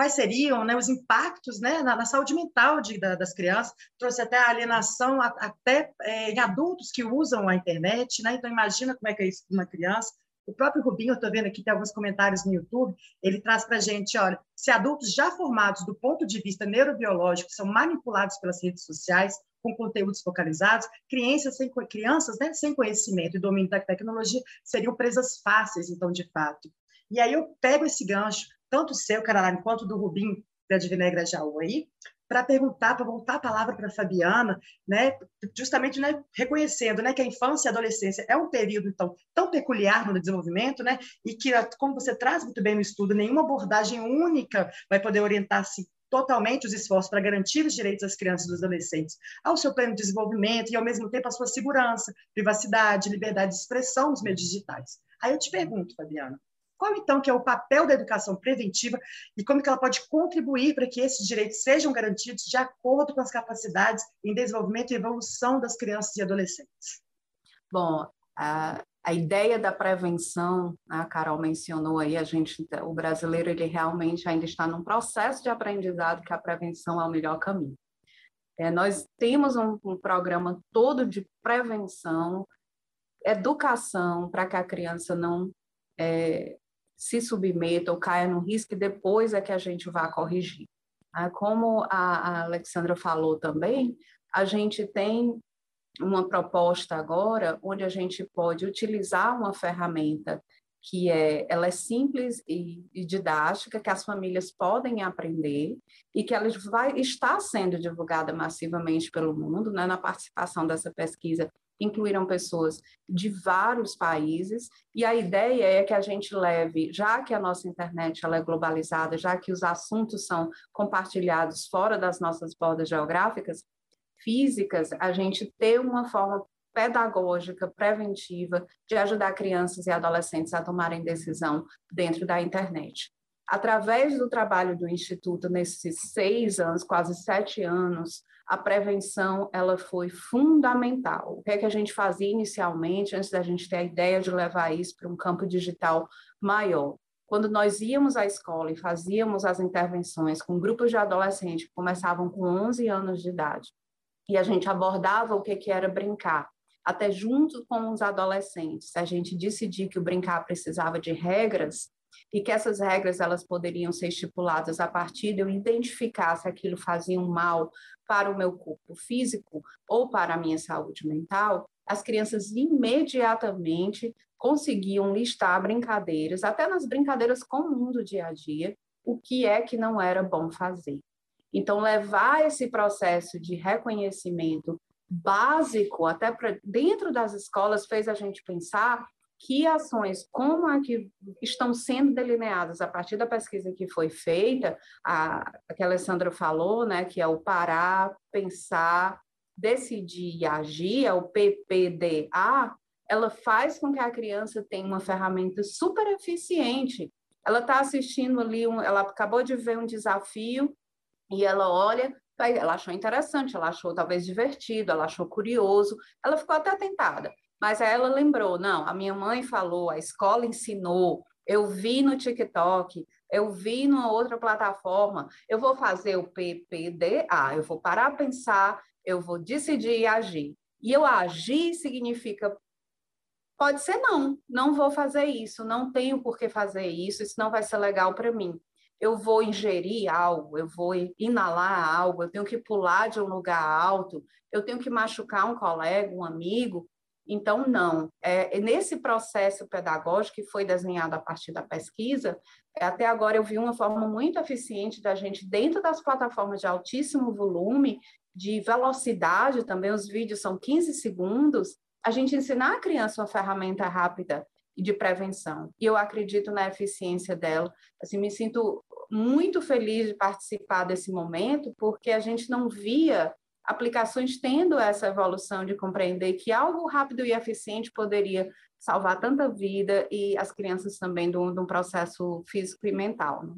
quais seriam né, os impactos né, na, na saúde mental de, da, das crianças, trouxe até a alienação a, até é, em adultos que usam a internet, né? então imagina como é que é isso para uma criança, o próprio Rubinho, eu estou vendo aqui, tem alguns comentários no YouTube, ele traz para a gente, olha, se adultos já formados do ponto de vista neurobiológico são manipulados pelas redes sociais, com conteúdos focalizados, crianças sem, crianças né, sem conhecimento e domínio da tecnologia seriam presas fáceis, então, de fato. E aí eu pego esse gancho, tanto seu, Caroline, quanto do Rubinho, da Divina Grajaú aí, para perguntar, para voltar a palavra para a Fabiana, né, justamente né, reconhecendo né, que a infância e a adolescência é um período então, tão peculiar no desenvolvimento, né, e que, como você traz muito bem no estudo, nenhuma abordagem única vai poder orientar-se totalmente os esforços para garantir os direitos das crianças e dos adolescentes ao seu pleno desenvolvimento e, ao mesmo tempo, a sua segurança, privacidade, liberdade de expressão nos meios digitais. Aí eu te pergunto, Fabiana, qual, então, que é o papel da educação preventiva e como que ela pode contribuir para que esses direitos sejam garantidos de acordo com as capacidades em desenvolvimento e evolução das crianças e adolescentes? Bom, a, a ideia da prevenção, a Carol mencionou aí, a gente, o brasileiro, ele realmente ainda está num processo de aprendizado que a prevenção é o melhor caminho. É, nós temos um, um programa todo de prevenção, educação, para que a criança não é, se submeta ou caia no risco e depois é que a gente vai corrigir. Ah, como a Alexandra falou também, a gente tem uma proposta agora onde a gente pode utilizar uma ferramenta que é, ela é simples e, e, didática, que as famílias podem aprender e que ela vai estar sendo divulgada massivamente pelo mundo, né, na participação dessa pesquisa incluíram pessoas de vários países, e a ideia é que a gente leve, já que a nossa internet ela é globalizada, já que os assuntos são compartilhados fora das nossas bordas geográficas, físicas, a gente ter uma forma pedagógica, preventiva, de ajudar crianças e adolescentes a tomarem decisão dentro da internet. Através do trabalho do Instituto nesses seis anos, quase sete anos, a prevenção ela foi fundamental. O que é que a gente fazia inicialmente, antes da gente ter a ideia de levar isso para um campo digital maior? Quando nós íamos à escola e fazíamos as intervenções com grupos de adolescentes que começavam com 11 anos de idade, e a gente abordava o que, que era brincar, até junto com os adolescentes, a gente decidir que o brincar precisava de regras, e que essas regras elas poderiam ser estipuladas a partir de eu identificar se aquilo fazia um mal para o meu corpo físico ou para a minha saúde mental, as crianças imediatamente conseguiam listar brincadeiras, até nas brincadeiras comuns do dia a dia, o que é que não era bom fazer. Então, levar esse processo de reconhecimento básico até para dentro das escolas fez a gente pensar que ações, como a que estão sendo delineadas a partir da pesquisa que foi feita, a, a que a Alessandra falou, né, que é o parar, pensar, decidir e agir, é o PPDA, ela faz com que a criança tenha uma ferramenta super eficiente. Ela está assistindo ali, um, ela acabou de ver um desafio e ela olha, ela achou interessante, ela achou talvez divertido, ela achou curioso, ela ficou até tentada. Mas aí ela lembrou, não, a minha mãe falou, a escola ensinou, eu vi no TikTok, eu vi numa outra plataforma, eu vou fazer o PPDA, eu vou parar pensar, eu vou decidir e agir. E eu agir significa pode ser não, não vou fazer isso, não tenho por que fazer isso, isso não vai ser legal para mim. Eu vou ingerir algo, eu vou inalar algo, eu tenho que pular de um lugar alto, eu tenho que machucar um colega, um amigo, então, não. É, nesse processo pedagógico que foi desenhado a partir da pesquisa, até agora eu vi uma forma muito eficiente da gente, dentro das plataformas de altíssimo volume, de velocidade também, os vídeos são 15 segundos, a gente ensinar a criança uma ferramenta rápida de prevenção. E eu acredito na eficiência dela. Assim, me sinto muito feliz de participar desse momento, porque a gente não via aplicações tendo essa evolução de compreender que algo rápido e eficiente poderia salvar tanta vida e as crianças também de um, processo físico e mental. Né?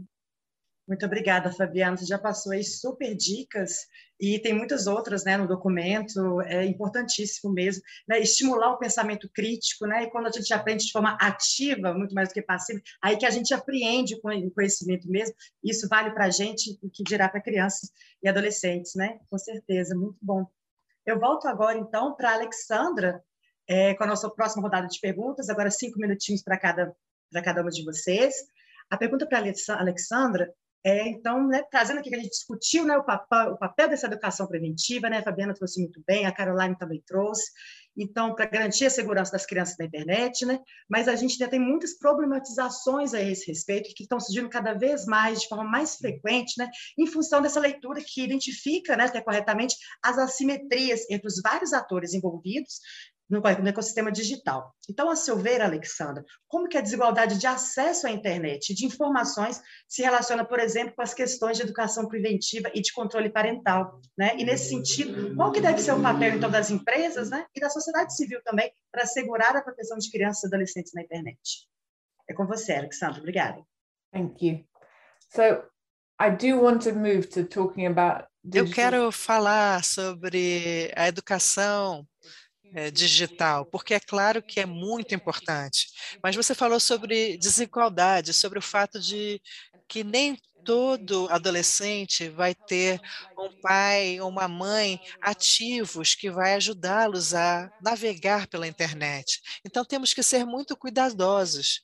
Muito obrigada, Fabiana. Você já passou aí super dicas e tem muitas outras né, no documento, é importantíssimo mesmo. Né, estimular o pensamento crítico, né, e quando a gente aprende de forma ativa, muito mais do que passiva, aí que a gente apreende o conhecimento mesmo, isso vale para a gente o que dirá para crianças e adolescentes, né? Com certeza, muito bom. Eu volto agora, então, para a Alexandra, é, com a nossa próxima rodada de perguntas, agora cinco minutinhos para cada, cada uma de vocês. A pergunta para a Alexandra é, então, né, trazendo aqui que a gente discutiu né, o, papel, o papel dessa educação preventiva, né, a Fabiana trouxe muito bem, a Caroline também trouxe, então, para garantir a segurança das crianças na internet, né, mas a gente ainda tem muitas problematizações a esse respeito, que estão surgindo cada vez mais, de forma mais frequente, né, em função dessa leitura que identifica né, até corretamente as assimetrias entre os vários atores envolvidos no, no ecossistema digital. Então, a seu ver, Alexandra, como que a desigualdade de acesso à internet, de informações, se relaciona, por exemplo, com as questões de educação preventiva e de controle parental, né? E nesse sentido, qual que deve ser o papel então das empresas, né, e da sociedade civil também para assegurar a proteção de crianças e adolescentes na internet? É com você, Alexandra. Obrigada. Thank you. So, I do want to move to talking about Eu quero falar sobre a educação digital, porque é claro que é muito importante. Mas você falou sobre desigualdade, sobre o fato de que nem todo adolescente vai ter um pai ou uma mãe ativos que vai ajudá-los a navegar pela internet. Então temos que ser muito cuidadosos,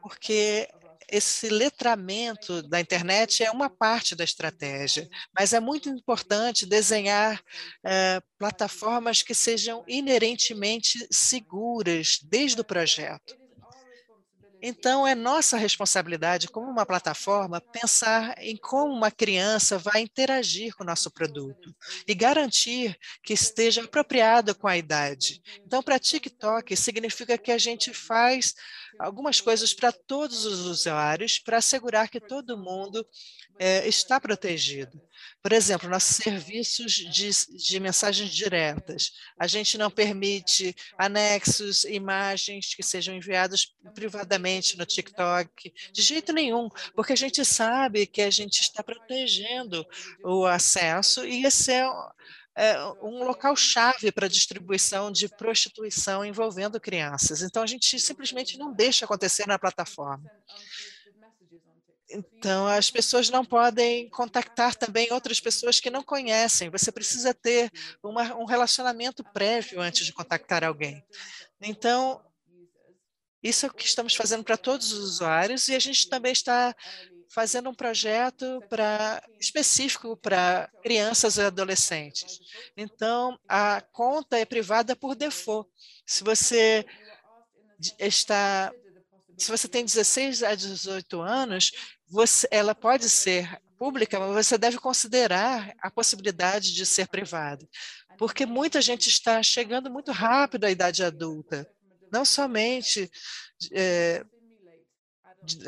porque esse letramento da internet é uma parte da estratégia, mas é muito importante desenhar é, plataformas que sejam inerentemente seguras desde o projeto. Então, é nossa responsabilidade, como uma plataforma, pensar em como uma criança vai interagir com o nosso produto e garantir que esteja apropriado com a idade. Então, para TikTok, significa que a gente faz algumas coisas para todos os usuários para assegurar que todo mundo é, está protegido. Por exemplo, nossos serviços de, de, mensagens diretas. A gente não permite anexos, imagens que sejam enviados privadamente no TikTok, de jeito nenhum, porque a gente sabe que a gente está protegendo o acesso e esse é é, um local-chave para a distribuição de prostituição envolvendo crianças. Então, a gente simplesmente não deixa acontecer na plataforma. Então, as pessoas não podem contactar também outras pessoas que não conhecem. Você precisa ter uma, um relacionamento prévio antes de contactar alguém. Então, isso é o que estamos fazendo para todos os usuários e a gente também está fazendo um projeto específico para crianças e adolescentes. Então, a conta é privada por default. Se você está se você tem 16 a 18 anos, você, ela pode ser pública, mas você deve considerar a possibilidade de ser privada, porque muita gente está chegando muito rápido à idade adulta, não somente é,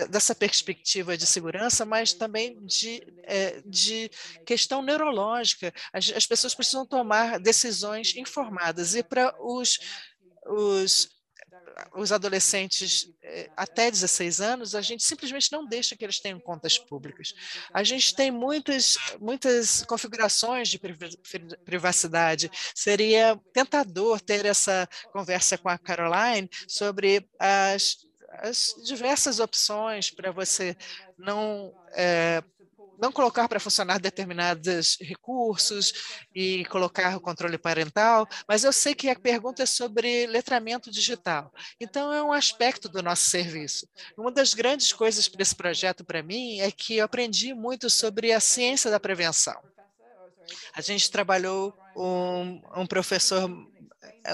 dessa perspectiva de segurança, mas também de, é, de questão neurológica. As, as, pessoas precisam tomar decisões informadas e para os, os, os adolescentes é, até 16 anos, a gente simplesmente não deixa que eles tenham contas públicas. A gente tem muitas, muitas configurações de privacidade. Seria tentador ter essa conversa com a Caroline sobre as as diversas opções para você não é, não colocar para funcionar determinados recursos e colocar o controle parental, mas eu sei que a pergunta é sobre letramento digital. Então, é um aspecto do nosso serviço. Uma das grandes coisas para esse projeto, para mim, é que eu aprendi muito sobre a ciência da prevenção. A gente trabalhou um, um professor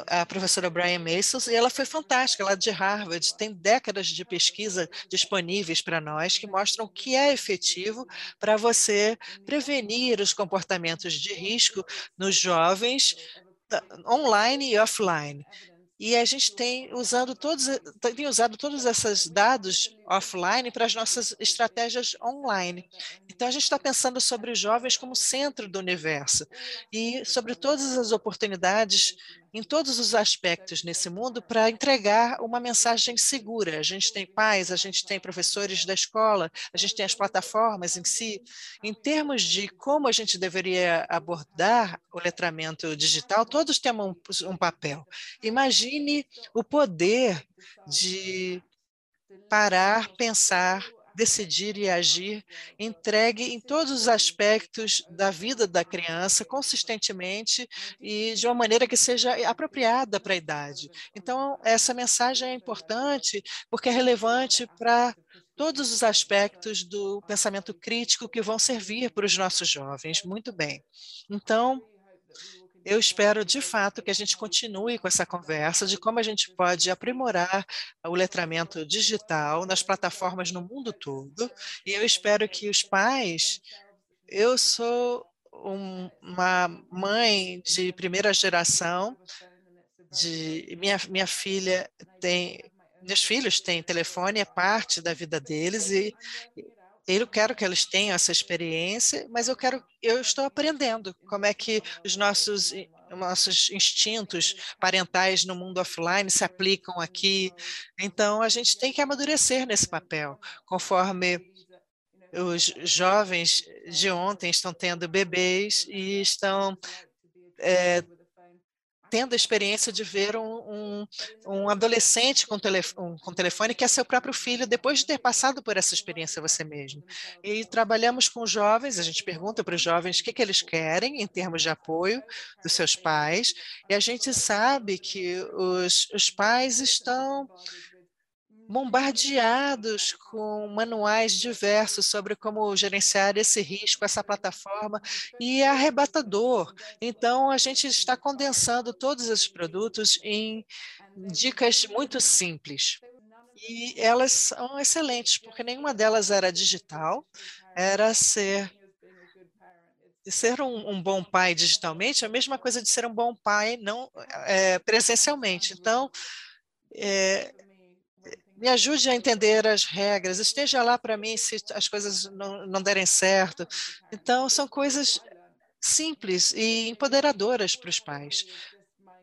a professora Brian Mason, e ela foi fantástica, ela é de Harvard, tem décadas de pesquisa disponíveis para nós que mostram que é efetivo para você prevenir os comportamentos de risco nos jovens online e offline. E a gente tem usando todos tem usado todos esses dados offline para as nossas estratégias online. Então, a gente está pensando sobre os jovens como centro do universo e sobre todas as oportunidades em todos os aspectos nesse mundo para entregar uma mensagem segura. A gente tem pais, a gente tem professores da escola, a gente tem as plataformas em si. Em termos de como a gente deveria abordar o letramento digital, todos têm um, um papel. Imagine o poder de parar, pensar, decidir e agir, entregue em todos os aspectos da vida da criança, consistentemente e de uma maneira que seja apropriada para a idade. Então, essa mensagem é importante porque é relevante para todos os aspectos do pensamento crítico que vão servir para os nossos jovens. Muito bem. Então, eu espero, de fato, que a gente continue com essa conversa de como a gente pode aprimorar o letramento digital nas plataformas no mundo todo. E eu espero que os pais. Eu sou um, uma mãe de primeira geração, de minha, minha filha tem. Meus filhos têm telefone, é parte da vida deles, e eu quero que eles tenham essa experiência, mas eu quero, eu estou aprendendo como é que os nossos nossos instintos parentais no mundo offline se aplicam aqui. Então a gente tem que amadurecer nesse papel, conforme os jovens de ontem estão tendo bebês e estão é, tendo a experiência de ver um, um, um adolescente com, telefone, com telefone que é seu próprio filho, depois de ter passado por essa experiência você mesmo. E trabalhamos com jovens, a gente pergunta para os jovens o que, que eles querem em termos de apoio dos seus pais, e a gente sabe que os, os pais estão bombardeados com manuais diversos sobre como gerenciar esse risco, essa plataforma, e é arrebatador. Então, a gente está condensando todos esses produtos em dicas muito simples. E elas são excelentes, porque nenhuma delas era digital, era ser ser um, um, bom pai digitalmente é a mesma coisa de ser um bom pai não é, presencialmente. Então, é, me ajude a entender as regras, esteja lá para mim se as coisas não, não derem certo. Então, são coisas simples e empoderadoras para os pais,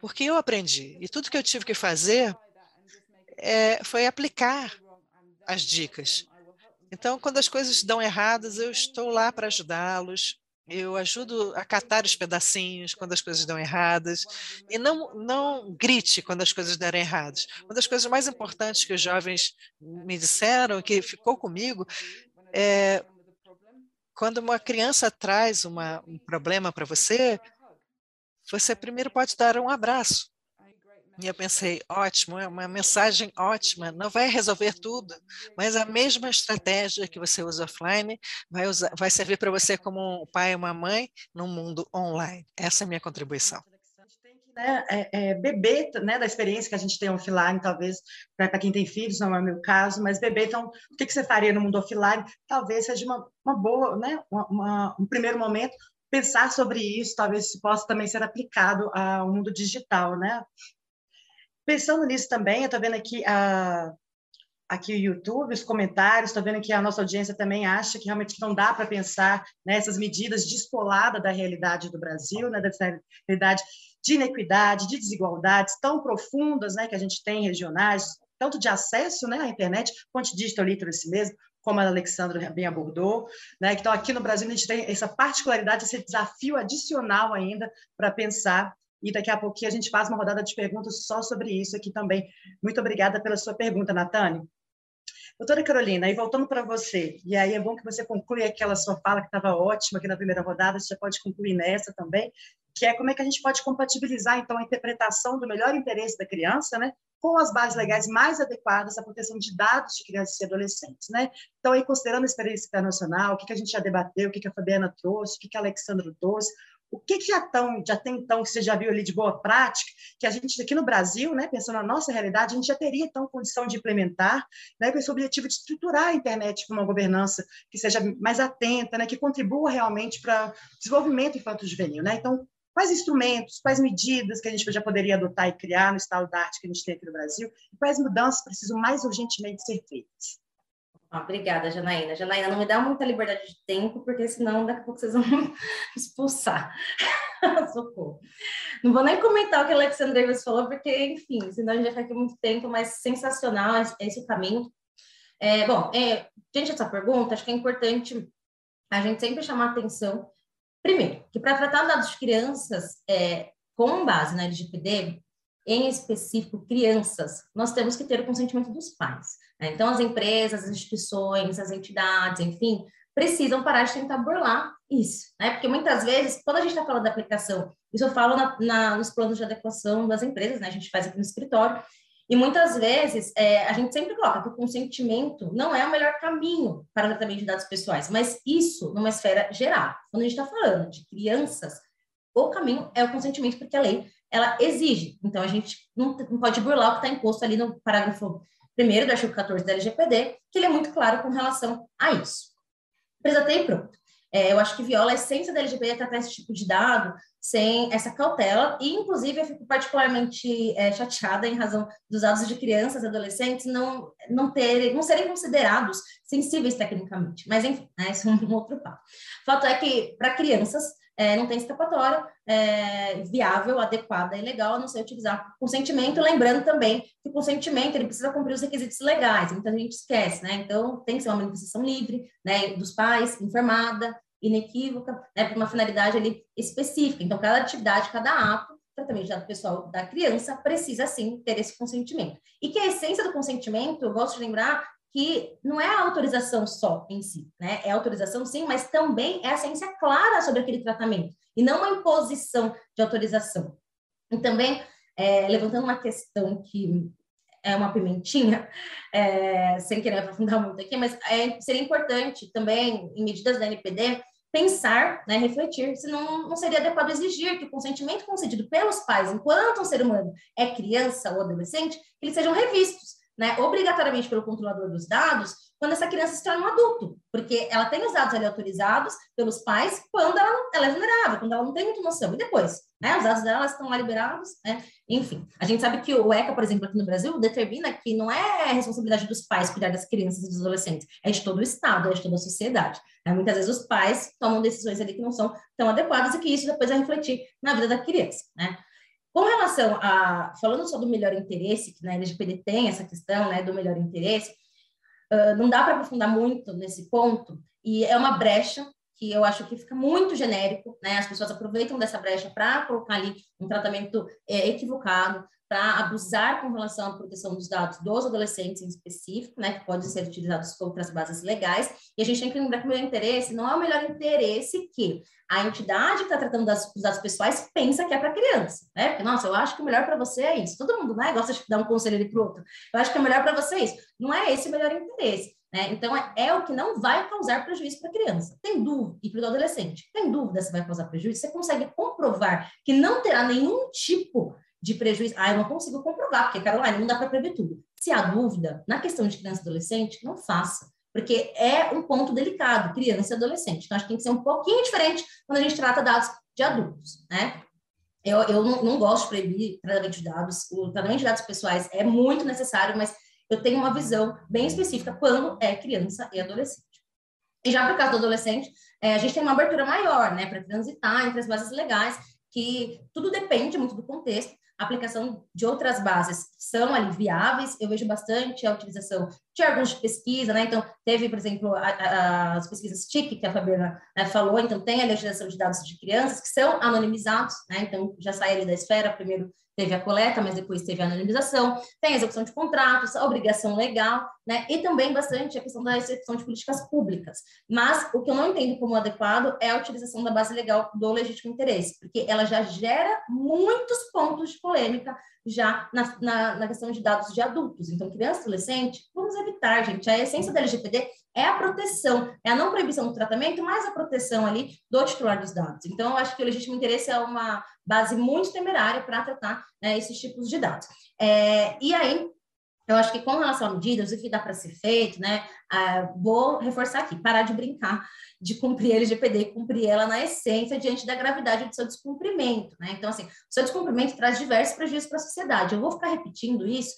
porque eu aprendi, e tudo que eu tive que fazer é, foi aplicar as dicas. Então, quando as coisas dão erradas, eu estou lá para ajudá-los, eu ajudo a catar os pedacinhos quando as coisas dão erradas e não não grite quando as coisas derem erradas. Uma das coisas mais importantes que os jovens me disseram, que ficou comigo, é quando uma criança traz uma, um problema para você, você primeiro pode dar um abraço. E eu pensei, ótimo, é uma mensagem ótima, não vai resolver tudo, mas a mesma estratégia que você usa offline vai, usar, vai servir para você como um pai e uma mãe no mundo online. Essa é a minha contribuição. Né, é, é, beber né, da experiência que a gente tem offline, talvez, para quem tem filhos, não é o meu caso, mas beber, então, o que, que você faria no mundo offline? Talvez seja uma, uma boa, né, uma, uma, um primeiro momento, pensar sobre isso, talvez possa também ser aplicado ao mundo digital, né? Pensando nisso também, eu estou vendo aqui a, aqui o YouTube, os comentários, estou vendo que a nossa audiência também acha que realmente não dá para pensar nessas né, medidas despoladas da realidade do Brasil, né, dessa realidade de inequidade, de desigualdades tão profundas né, que a gente tem regionais, tanto de acesso né, à internet, quanto de digital literacy mesmo, como a Alexandra bem abordou. Né? Então, aqui no Brasil, a gente tem essa particularidade, esse desafio adicional ainda para pensar e daqui a pouquinho a gente faz uma rodada de perguntas só sobre isso aqui também. Muito obrigada pela sua pergunta, Natane. Doutora Carolina, e voltando para você, e aí é bom que você conclua aquela sua fala que estava ótima aqui na primeira rodada, você pode concluir nessa também, que é como é que a gente pode compatibilizar, então, a interpretação do melhor interesse da criança, né, com as bases legais mais adequadas à proteção de dados de crianças e adolescentes, né? Então, aí, considerando a experiência internacional, o que, que a gente já debateu, o que, que a Fabiana trouxe, o que, que a Alexandra trouxe, o que, que já, tão, já tem então, que você já viu ali de boa prática, que a gente aqui no Brasil, né, pensando na nossa realidade, a gente já teria então condição de implementar, né, com esse objetivo de estruturar a internet para uma governança que seja mais atenta, né, que contribua realmente para o desenvolvimento infanto-juvenil. Né? Então, quais instrumentos, quais medidas que a gente já poderia adotar e criar no estado da arte que a gente tem aqui no Brasil, e quais mudanças precisam mais urgentemente ser feitas? Ah, obrigada, Janaína. Janaína, não me dá muita liberdade de tempo, porque senão daqui a pouco vocês vão expulsar. Socorro. Não vou nem comentar o que a Alexandre Davis falou, porque, enfim, senão a gente vai ficar aqui muito tempo, mas sensacional esse caminho. É, bom, é, diante dessa pergunta, acho que é importante a gente sempre chamar atenção, primeiro, que para tratar dados de crianças é, com base na LGPD, em específico crianças, nós temos que ter o consentimento dos pais. Né? Então, as empresas, as instituições, as entidades, enfim, precisam parar de tentar burlar isso, né? Porque muitas vezes, quando a gente está falando da aplicação, isso eu falo na, na, nos planos de adequação das empresas, né? A gente faz aqui no escritório, e muitas vezes é, a gente sempre coloca que o consentimento não é o melhor caminho para o tratamento de dados pessoais, mas isso numa esfera geral. Quando a gente está falando de crianças, o caminho é o consentimento, porque a lei ela exige. Então, a gente não, não pode burlar o que está imposto ali no parágrafo primeiro do artigo 14 da LGPD, que ele é muito claro com relação a isso. Ter pronto. É, eu acho que viola a essência da LGPD tratar esse tipo de dado sem essa cautela, e inclusive eu fico particularmente é, chateada em razão dos dados de crianças e adolescentes não, não, terem, não serem considerados sensíveis tecnicamente. Mas, enfim, né, isso é um outro papo. Fato é que, para crianças, é, não tem escapatória é, viável, adequada e legal, a não ser utilizar consentimento, lembrando também que o consentimento ele precisa cumprir os requisitos legais, muita gente esquece, né? Então, tem que ser uma manifestação livre, né, dos pais, informada, inequívoca, né, para uma finalidade ali específica. Então, cada atividade, cada ato, tratamento de dado pessoal da criança precisa, sim, ter esse consentimento. E que a essência do consentimento, eu gosto de lembrar, que não é a autorização só em si, né? É autorização sim, mas também é a ciência clara sobre aquele tratamento e não uma imposição de autorização. E também, é, levantando uma questão que é uma pimentinha, é, sem querer aprofundar muito aqui, mas é, seria importante também, em medidas da NPD, pensar, né, refletir, se não, não seria adequado exigir que o consentimento concedido pelos pais, enquanto um ser humano é criança ou adolescente, eles sejam revistos né, obrigatoriamente pelo controlador dos dados quando essa criança se torna um adulto, porque ela tem os dados ali autorizados pelos pais quando ela, ela é vulnerável, quando ela não tem muita noção. E depois, né, os dados dela estão lá liberados, né? Enfim, a gente sabe que o ECA, por exemplo, aqui no Brasil, determina que não é responsabilidade dos pais cuidar das crianças e dos adolescentes, é de todo o Estado, é de toda a sociedade. Né? Muitas vezes os pais tomam decisões ali que não são tão adequadas e que isso depois vai refletir na vida da criança, né? Com relação a, falando só do melhor interesse, que na LGPD tem essa questão, né, do melhor interesse, uh, não dá para aprofundar muito nesse ponto, e é uma brecha que eu acho que fica muito genérico, né, as pessoas aproveitam dessa brecha para colocar ali um tratamento é, equivocado, para abusar com relação à proteção dos dados dos adolescentes em específico, né, que podem ser utilizados com outras bases legais, e a gente tem que lembrar que o melhor interesse não é o melhor interesse que a entidade que está tratando das, dos dados pessoais pensa que é para criança, né? Porque, nossa, eu acho que o melhor para você é isso. Todo mundo, né, gosta de dar um conselho ali para outro. Eu acho que o melhor para você é isso. Não é esse o melhor interesse. Né? Então, é, é, o que não vai causar prejuízo para a criança. Tem dúvida, e para o adolescente, tem dúvida se vai causar prejuízo, você consegue comprovar que não terá nenhum tipo de prejuízo. Ah, eu não consigo comprovar, porque, Caroline, não dá para prever tudo. Se há dúvida, na questão de criança e adolescente, não faça porque é um ponto delicado, criança e adolescente. Então, acho que tem que ser um pouquinho diferente quando a gente trata dados de adultos, né? Eu, eu não, não gosto de proibir tratamento de dados, o tratamento de dados pessoais é muito necessário, mas eu tenho uma visão bem específica quando é criança e adolescente. E já para o caso do adolescente, é, a gente tem uma abertura maior, né, para transitar entre as bases legais, que tudo depende muito do contexto, aplicação de outras bases são ali viáveis. Eu vejo bastante a utilização de órgãos de pesquisa, né? Então, teve, por exemplo, a, a, as pesquisas TIC, que a Fabiana né, falou, então tem a legislação de dados de crianças que são anonimizados, né? Então, já sai ali da esfera, primeiro teve a coleta, mas depois teve a anonimização, tem a execução de contratos, a obrigação legal, né? E também bastante a questão da execução de políticas públicas. Mas o que eu não entendo como adequado é a utilização da base legal do legítimo interesse, porque ela já gera muitos pontos de polêmica já na, na, na questão de dados de adultos. Então, criança e adolescente, vamos evitar, gente. A essência da LGPD é a proteção, é a não proibição do tratamento, mas a proteção ali do titular dos dados. Então, eu acho que o legítimo interesse é uma base muito temerária para tratar né, esses tipos de dados. É, e aí, eu acho que com relação a medidas, o que dá para ser feito, né? Ah, vou reforçar aqui, parar de brincar de cumprir a LGPD, cumprir ela na essência diante da gravidade do seu descumprimento, né? Então, assim, o seu descumprimento traz diversos prejuízos para a sociedade. Eu vou ficar repetindo isso,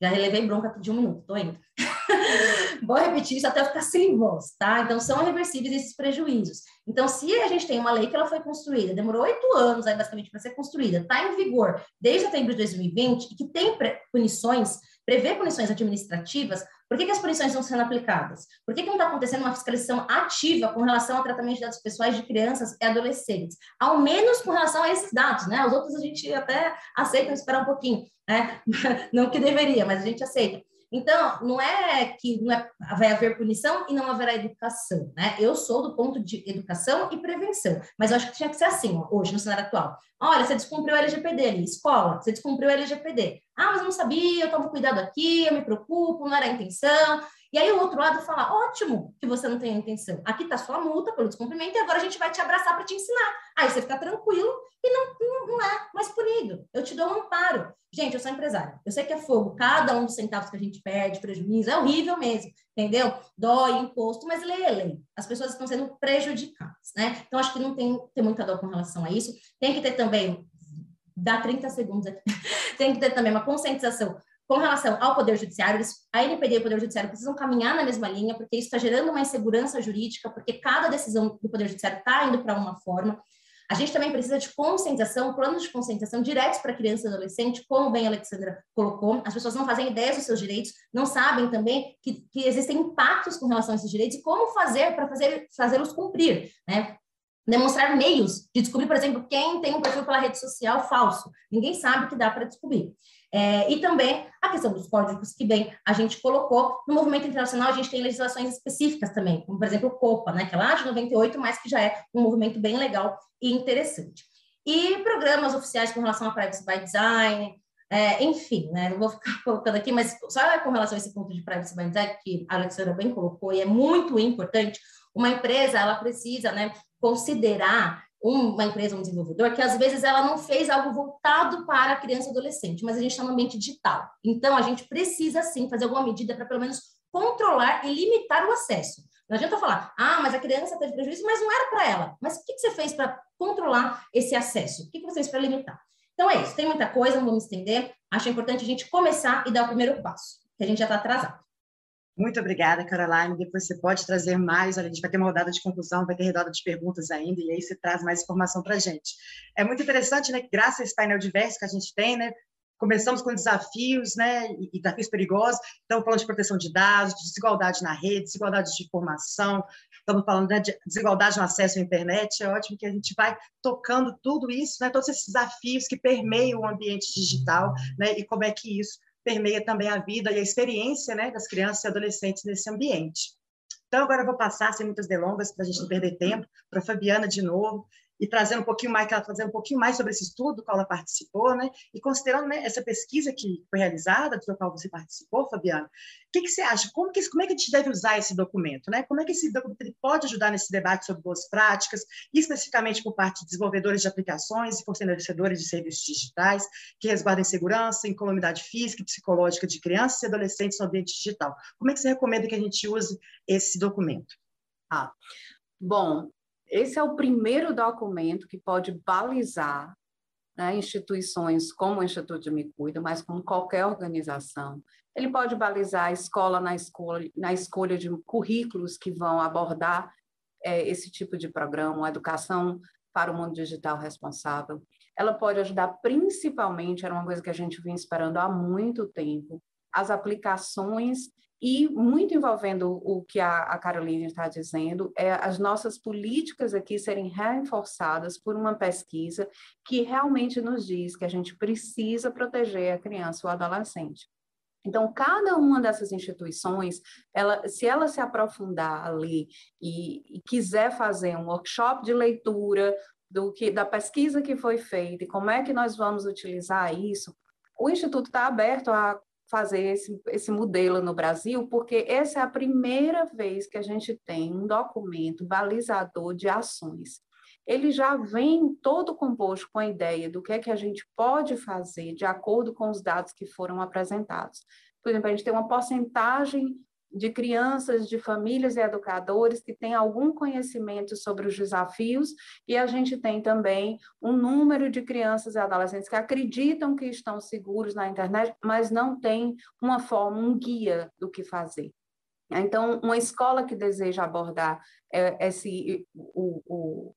já relevei bronca aqui de um minuto, tô indo. Vou repetir isso até ficar sem voz, tá? Então, são irreversíveis esses prejuízos. Então, se a gente tem uma lei que ela foi construída, demorou oito anos aí, basicamente, para ser construída, está em vigor desde setembro de 2020, e que tem punições, prevê punições administrativas, por que, que as punições estão sendo aplicadas? Por que, que não está acontecendo uma fiscalização ativa com relação ao tratamento de dados pessoais de crianças e adolescentes? Ao menos com relação a esses dados, né? Os outros a gente até aceita esperar um pouquinho, né? Não que deveria, mas a gente aceita. Então, não é que não é, vai haver punição e não haverá educação, né? Eu sou do ponto de educação e prevenção, mas eu acho que tinha que ser assim, ó, hoje, no cenário atual. Olha, você descumpriu o LGPD ali, escola, você descumpriu o LGPD. Ah, mas eu não sabia, eu tomo cuidado aqui, eu me preocupo, não era a intenção. E aí o outro lado fala: ótimo que você não tem a intenção. Aqui está sua multa pelo descumprimento e agora a gente vai te abraçar para te ensinar. Aí você fica tranquilo e não, não, não, é mais punido. Eu te dou um amparo. Gente, eu sou empresária. Eu sei que é fogo. Cada um dos centavos que a gente perde, prejuízo, é horrível mesmo, entendeu? Dói, imposto, mas lei é lei. As pessoas estão sendo prejudicadas, né? Então, acho que não tem ter muita dor com relação a isso. Tem que ter também, dá 30 segundos aqui, tem que ter também uma conscientização com relação ao Poder Judiciário, a NPD e o Poder Judiciário precisam caminhar na mesma linha, porque isso está gerando uma insegurança jurídica, porque cada decisão do Poder Judiciário está indo para uma forma. A gente também precisa de conscientização, planos de conscientização diretos para criança e adolescente, como bem a Alexandra colocou. As pessoas não fazem ideia dos seus direitos, não sabem também que, que existem impactos com relação a esses direitos e como fazer para fazer, fazê-los cumprir, né? Demonstrar meios de descobrir, por exemplo, quem tem um perfil pela rede social falso. Ninguém sabe que dá para descobrir. É, e também a questão dos códigos que bem a gente colocou. No movimento internacional, a gente tem legislações específicas também, como, por exemplo, o COPA, né, que é lá de 98, mas que já é um movimento bem legal e interessante. E programas oficiais com relação a privacy by design, é, enfim, né, não vou ficar colocando aqui, mas só com relação a esse ponto de privacy by design, que a Alexandra bem colocou, e é muito importante, uma empresa, ela precisa, né, considerar uma empresa, um desenvolvedor, que às vezes ela não fez algo voltado para a criança e adolescente, mas a gente está no ambiente digital. Então, a gente precisa, sim, fazer alguma medida para, pelo menos, controlar e limitar o acesso. Não adianta falar, ah, mas a criança teve prejuízo, mas não era para ela. Mas o que, que você fez para controlar esse acesso? O que, que você fez para limitar? Então, é isso. Tem muita coisa, não vamos estender. Acho importante a gente começar e dar o primeiro passo, que a gente já está atrasado. Muito obrigada, Caroline. Depois você pode trazer mais, a gente vai ter uma rodada de conclusão, vai ter rodada de perguntas ainda, e aí você traz mais informação para a gente. É muito interessante, né, graças a esse painel diverso que a gente tem, né, começamos com desafios, né, e desafios perigosos, estamos falando de proteção de dados, de desigualdade na rede, desigualdade de informação, estamos falando né, de desigualdade no acesso à internet, é ótimo que a gente vai tocando tudo isso, né, todos esses desafios que permeiam o ambiente digital, né, e como é que isso permeia também a vida e a experiência né, das crianças e adolescentes nesse ambiente. Então, agora eu vou passar, sem muitas delongas, para a gente não perder tempo, para a Fabiana de novo, e trazendo um pouquinho mais, tá trazendo um pouquinho mais sobre esse estudo do qual ela participou, né? E considerando né, essa pesquisa que foi realizada, do qual você participou, Fabiana, o que, que você acha? Como, que, como é que a gente deve usar esse documento, né? Como é que esse documento pode ajudar nesse debate sobre boas práticas, especificamente por parte de desenvolvedores de aplicações e fornecedores de serviços digitais que resguardem segurança, incolumidade física e psicológica de crianças e adolescentes no ambiente digital? Como é que você recomenda que a gente use esse documento? Ah, bom, esse é o primeiro documento que pode balizar né, instituições como o Instituto de Me Cuida, mas como qualquer organização. Ele pode balizar a escola na escolha, na escolha de currículos que vão abordar é, esse tipo de programa, a educação para o mundo digital responsável. Ela pode ajudar principalmente, era uma coisa que a gente vinha esperando há muito tempo, as aplicações e muito envolvendo o que a, a Caroline está dizendo, é as nossas políticas aqui serem reforçadas por uma pesquisa que realmente nos diz que a gente precisa proteger a criança ou adolescente. Então, cada uma dessas instituições, ela, se ela se aprofundar ali e, e quiser fazer um workshop de leitura do que da pesquisa que foi feita e como é que nós vamos utilizar isso, o Instituto está aberto a fazer esse, esse modelo no Brasil, porque essa é a primeira vez que a gente tem um documento balizador de ações. Ele já vem todo composto com a ideia do que é que a gente pode fazer de acordo com os dados que foram apresentados. Por exemplo, a gente tem uma porcentagem de crianças, de famílias e educadores que têm algum conhecimento sobre os desafios, e a gente tem também um número de crianças e adolescentes que acreditam que estão seguros na internet, mas não têm uma forma, um guia do que fazer. Então, uma escola que deseja abordar é, esse, o, o,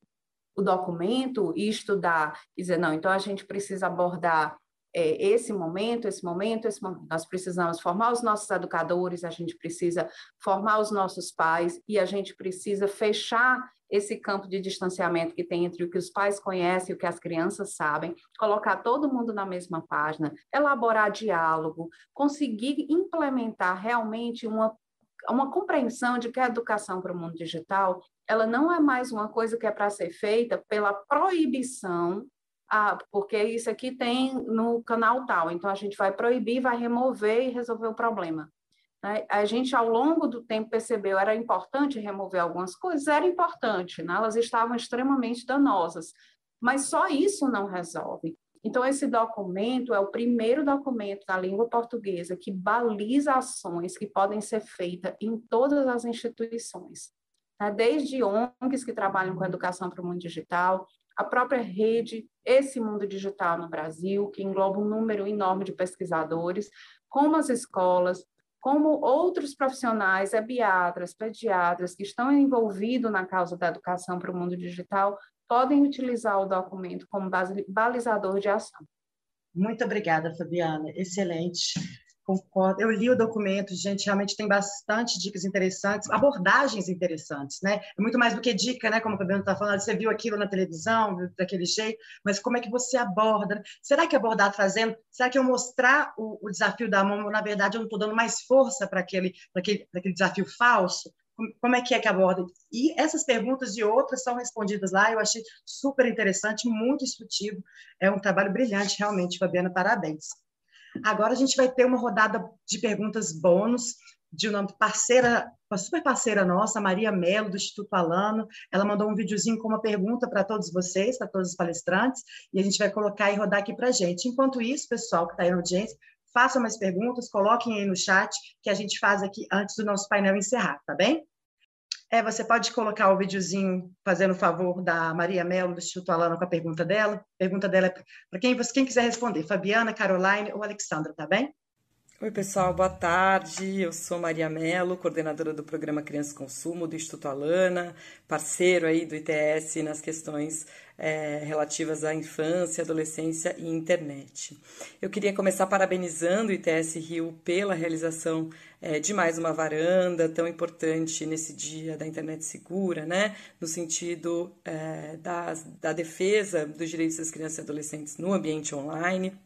o documento e estudar, e dizer, não, então a gente precisa abordar é, esse momento, esse momento, esse momento. Nós precisamos formar os nossos educadores, a gente precisa formar os nossos pais e a gente precisa fechar esse campo de distanciamento que tem entre o que os pais conhecem e o que as crianças sabem, colocar todo mundo na mesma página, elaborar diálogo, conseguir implementar realmente uma uma compreensão de que a educação para o mundo digital ela não é mais uma coisa que é para ser feita pela proibição ah, porque isso aqui tem no canal tal, então a gente vai proibir, vai remover e resolver o problema. Né? A gente, ao longo do tempo, percebeu era importante remover algumas coisas, era importante, né? elas estavam extremamente danosas, mas só isso não resolve. Então, esse documento é o primeiro documento da língua portuguesa que baliza ações que podem ser feitas em todas as instituições, né? desde ONGs que trabalham com educação para o mundo digital, a própria rede, esse mundo digital no Brasil, que engloba um número enorme de pesquisadores, como as escolas, como outros profissionais, ebiatras, pediatras, que estão envolvidos na causa da educação para o mundo digital, podem utilizar o documento como balizador de ação. Muito obrigada, Fabiana. Excelente. Concordo. Eu li o documento, gente, realmente tem bastante dicas interessantes, abordagens interessantes, né? É muito mais do que dica, né? Como o Fabiano está falando, você viu aquilo na televisão, daquele jeito, mas como é que você aborda? Será que abordar trazendo, será que eu mostrar o, o desafio da mão, na verdade, eu não estou dando mais força para aquele, aquele, aquele desafio falso? como é que é que aborda? E essas perguntas e outras são respondidas lá, eu achei super interessante, muito instrutivo, é um trabalho brilhante, realmente, Fabiana, parabéns. Agora a gente vai ter uma rodada de perguntas bônus de uma parceira, uma super parceira nossa, Maria Melo, do Instituto Alano. Ela mandou um videozinho com uma pergunta para todos vocês, para todos os palestrantes, e a gente vai colocar e rodar aqui para a gente. Enquanto isso, pessoal que está aí na audiência, façam mais perguntas, coloquem aí no chat, que a gente faz aqui antes do nosso painel encerrar, tá bem? É, você pode colocar o videozinho fazendo favor da Maria Melo, do Instituto Alana, com a pergunta dela. A pergunta dela é para quem, quem quiser responder, Fabiana, Caroline ou Alexandra, tá bem? Oi, pessoal, boa tarde. Eu sou Maria Mello, coordenadora do programa Criança Consumo do Instituto Alana, parceiro aí do ITS nas questões é, relativas à infância, adolescência e internet. Eu queria começar parabenizando o ITS Rio pela realização é, de mais uma varanda tão importante nesse dia da internet segura, né? No sentido é, da, da defesa dos direitos das crianças e adolescentes no ambiente online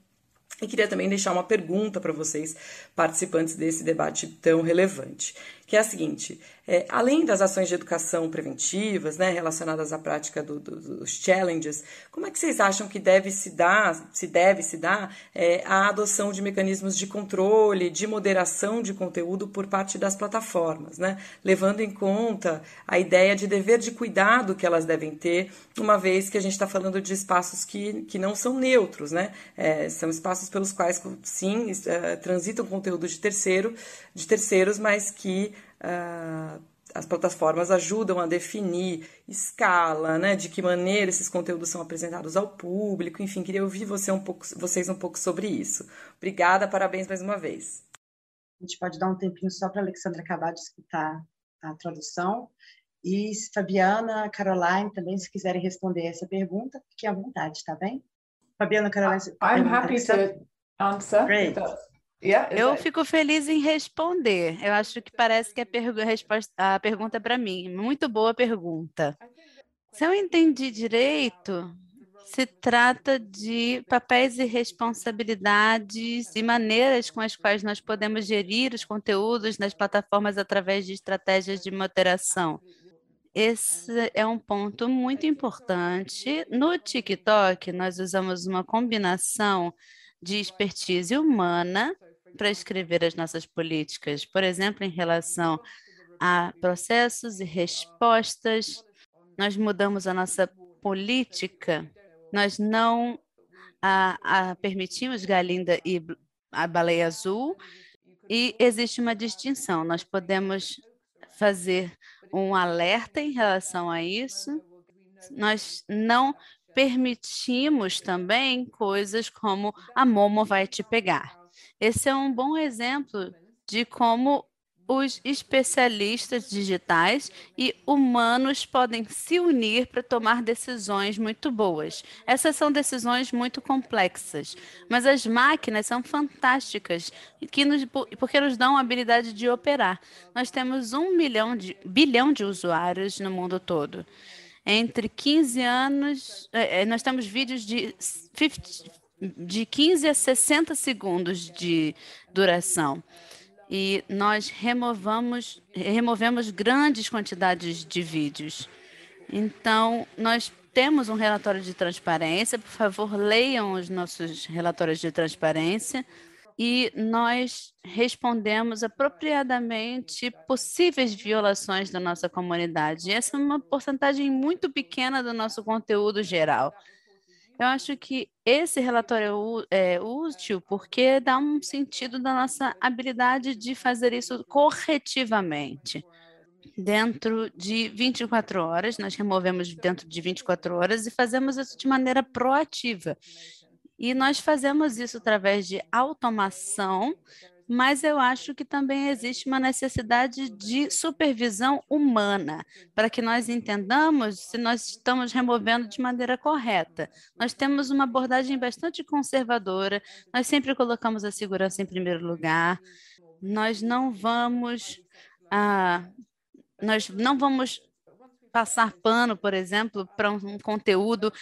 e queria também deixar uma pergunta para vocês, participantes desse debate tão relevante, que é a seguinte: é, além das ações de educação preventivas, né, relacionadas à prática do, do, dos challenges, como é que vocês acham que deve se dar, se deve se dar, é, a adoção de mecanismos de controle, de moderação de conteúdo por parte das plataformas, né, levando em conta a ideia de dever de cuidado que elas devem ter, uma vez que a gente está falando de espaços que, que não são neutros, né, é, são espaços pelos quais sim é, transitam conteúdo de terceiro, de terceiros, mas que uh, as plataformas ajudam a definir escala, né, de que maneira esses conteúdos são apresentados ao público, enfim, queria ouvir você um pouco, vocês um pouco sobre isso. Obrigada, parabéns mais uma vez. A gente pode dar um tempinho só para a Alexandra acabar de escutar a tradução. E Fabiana, Caroline, também, se quiserem responder essa pergunta, fiquem à vontade, tá bem? Fabiana, Caroline... I'm happy to answer. Great. Yeah, eu fico feliz em responder. Eu acho que parece que a, pergu a, resposta, a pergunta é para mim. Muito boa pergunta. Se eu entendi direito, se trata de papéis e responsabilidades e maneiras com as quais nós podemos gerir os conteúdos nas plataformas através de estratégias de moderação. Esse é um ponto muito importante. No TikTok, nós usamos uma combinação de expertise humana para escrever as nossas políticas, por exemplo, em relação a processos e respostas. Nós mudamos a nossa política, nós não a, a permitimos Galinda e a baleia azul, E existe uma distinção. Nós podemos fazer um alerta em relação a isso. Nós não permitimos também coisas como a Momo vai te pegar. Esse é um bom exemplo de como os especialistas digitais e humanos podem se unir para tomar decisões muito boas. Essas são decisões muito complexas, mas as máquinas são fantásticas que nos, porque nos dão a habilidade de operar. Nós temos um milhão de bilhão de usuários no mundo todo. Entre 15 anos, é, é, nós temos vídeos de 50, de 15 a 60 segundos de duração e nós removamos, removemos grandes quantidades de vídeos. Então, nós temos um relatório de transparência, por favor, leiam os nossos relatórios de transparência e nós respondemos apropriadamente possíveis violações da nossa comunidade. Essa é uma porcentagem muito pequena do nosso conteúdo geral. Eu acho que esse relatório é, é útil porque dá um sentido da nossa habilidade de fazer isso corretivamente. Dentro de 24 horas, nós removemos dentro de 24 horas e fazemos isso de maneira proativa. E nós fazemos isso através de automação mas eu acho que também existe uma necessidade de supervisão humana, para que nós entendamos se nós estamos removendo de maneira correta. Nós temos uma abordagem bastante conservadora, nós sempre colocamos a segurança em primeiro lugar, nós não vamos. Ah, nós não vamos passar pano, por exemplo, para um conteúdo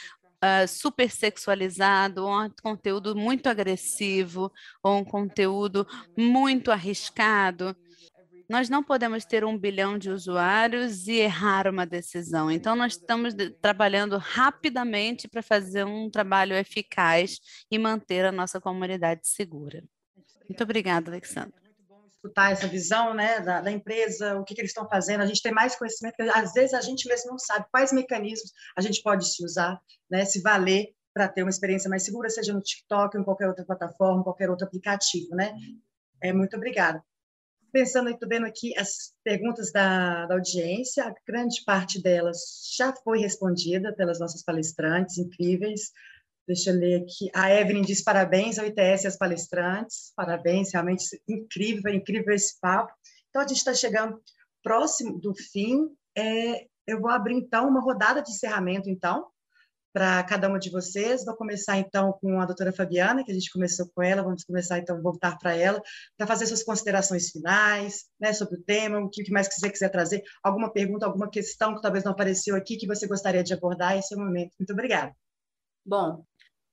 uh, super sexualizado, ou um conteúdo muito agressivo, ou um conteúdo muito arriscado. Nós não podemos ter um bilhão de usuários e errar uma decisão. Então, nós estamos trabalhando rapidamente para fazer um trabalho eficaz e manter a nossa comunidade segura. Muito obrigada, Alexandre escutar essa visão né, da, da empresa, o que, que, eles estão fazendo, a gente tem mais conhecimento, que às vezes a gente mesmo não sabe quais mecanismos a gente pode se usar, né, se valer para ter uma experiência mais segura, seja no TikTok em qualquer outra plataforma, qualquer outro aplicativo. Né? É, muito obrigada. Pensando e vendo aqui as perguntas da, da audiência, a grande parte delas já foi respondida pelas nossas palestrantes incríveis. Deixa eu ler aqui. A Evelyn diz parabéns ao ITS e às palestrantes. Parabéns, realmente incrível, é incrível esse papo. Então, a gente está chegando próximo do fim. É, eu vou abrir, então, uma rodada de encerramento, então, para cada uma de vocês. Vou começar, então, com a doutora Fabiana, que a gente começou com ela. Vamos começar, então, voltar para ela, para fazer suas considerações finais né, sobre o tema, o que mais você quiser trazer. Alguma pergunta, alguma questão que talvez não apareceu aqui, que você gostaria de abordar. Esse é o momento. Muito obrigada. Bom,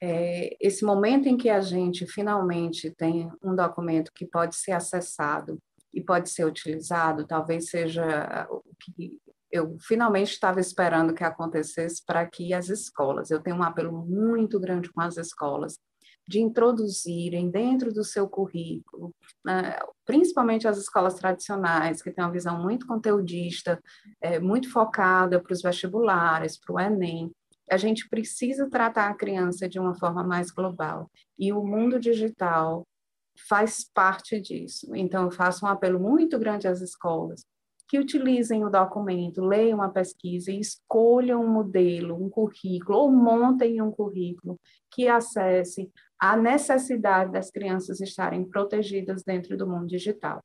é, esse momento em que a gente finalmente tem um documento que pode ser acessado e pode ser utilizado, talvez seja o que eu finalmente estava esperando que acontecesse para que as escolas, eu tenho um apelo muito grande com as escolas, de introduzirem dentro do seu currículo, né, principalmente as escolas tradicionais, que têm uma visão muito conteudista, é, muito focada para os vestibulares, para o Enem, a gente precisa tratar a criança de uma forma mais global. E o mundo digital faz parte disso. Então, eu faço um apelo muito grande às escolas que utilizem o documento, leiam a pesquisa e escolham um modelo, um currículo, ou montem um currículo que acesse a necessidade das crianças estarem protegidas dentro do mundo digital.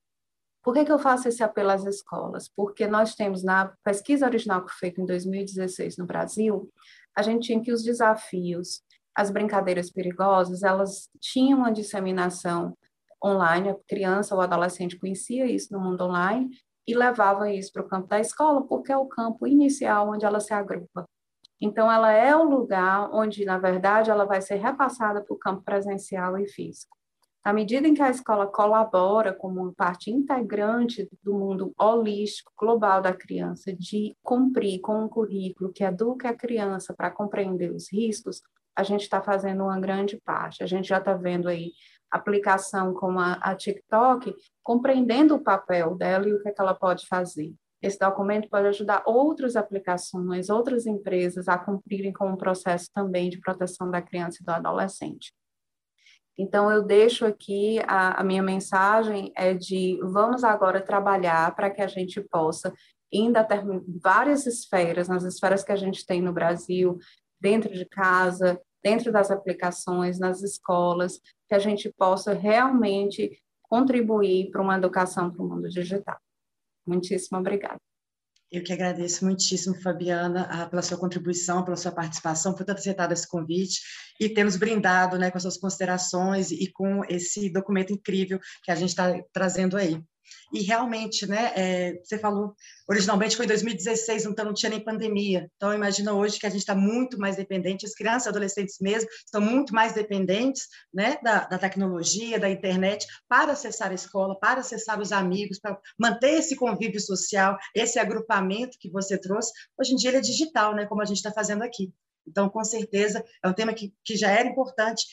Por que, que eu faço esse apelo às escolas? Porque nós temos, na pesquisa original que foi feita em 2016 no Brasil, a gente tinha que os desafios, as brincadeiras perigosas, elas tinham uma disseminação online, a criança ou adolescente conhecia isso no mundo online e levava isso para o campo da escola, porque é o campo inicial onde ela se agrupa. Então, ela é o lugar onde, na verdade, ela vai ser repassada para o campo presencial e físico. À medida em que a escola colabora como parte integrante do mundo holístico, global da criança, de cumprir com um currículo que eduque a criança para compreender os riscos, a gente está fazendo uma grande parte. A gente já está vendo aí aplicação como a, a TikTok, compreendendo o papel dela e o que, é que ela pode fazer. Esse documento pode ajudar outras aplicações, outras empresas a cumprirem com o processo também de proteção da criança e do adolescente. Então, eu deixo aqui a, a minha mensagem é de vamos agora trabalhar para que a gente possa, em várias esferas, nas esferas que a gente tem no Brasil, dentro de casa, dentro das aplicações, nas escolas, que a gente possa realmente contribuir para uma educação para o mundo digital. Muitíssimo obrigada. Eu que agradeço muitíssimo, Fabiana, pela sua contribuição, pela sua participação, por ter aceitado esse convite e ter nos brindado né, com as suas considerações e com esse documento incrível que a gente está trazendo aí. E realmente, né, é, você falou, originalmente foi em 2016, então não tinha nem pandemia. Então, imagina hoje que a gente está muito mais dependente, as crianças adolescentes mesmo estão muito mais dependentes né, da, da tecnologia, da internet, para acessar a escola, para acessar os amigos, para manter esse convívio social, esse agrupamento que você trouxe. Hoje em dia ele é digital, né, como a gente está fazendo aqui. Então, com certeza, é um tema que, que já era importante,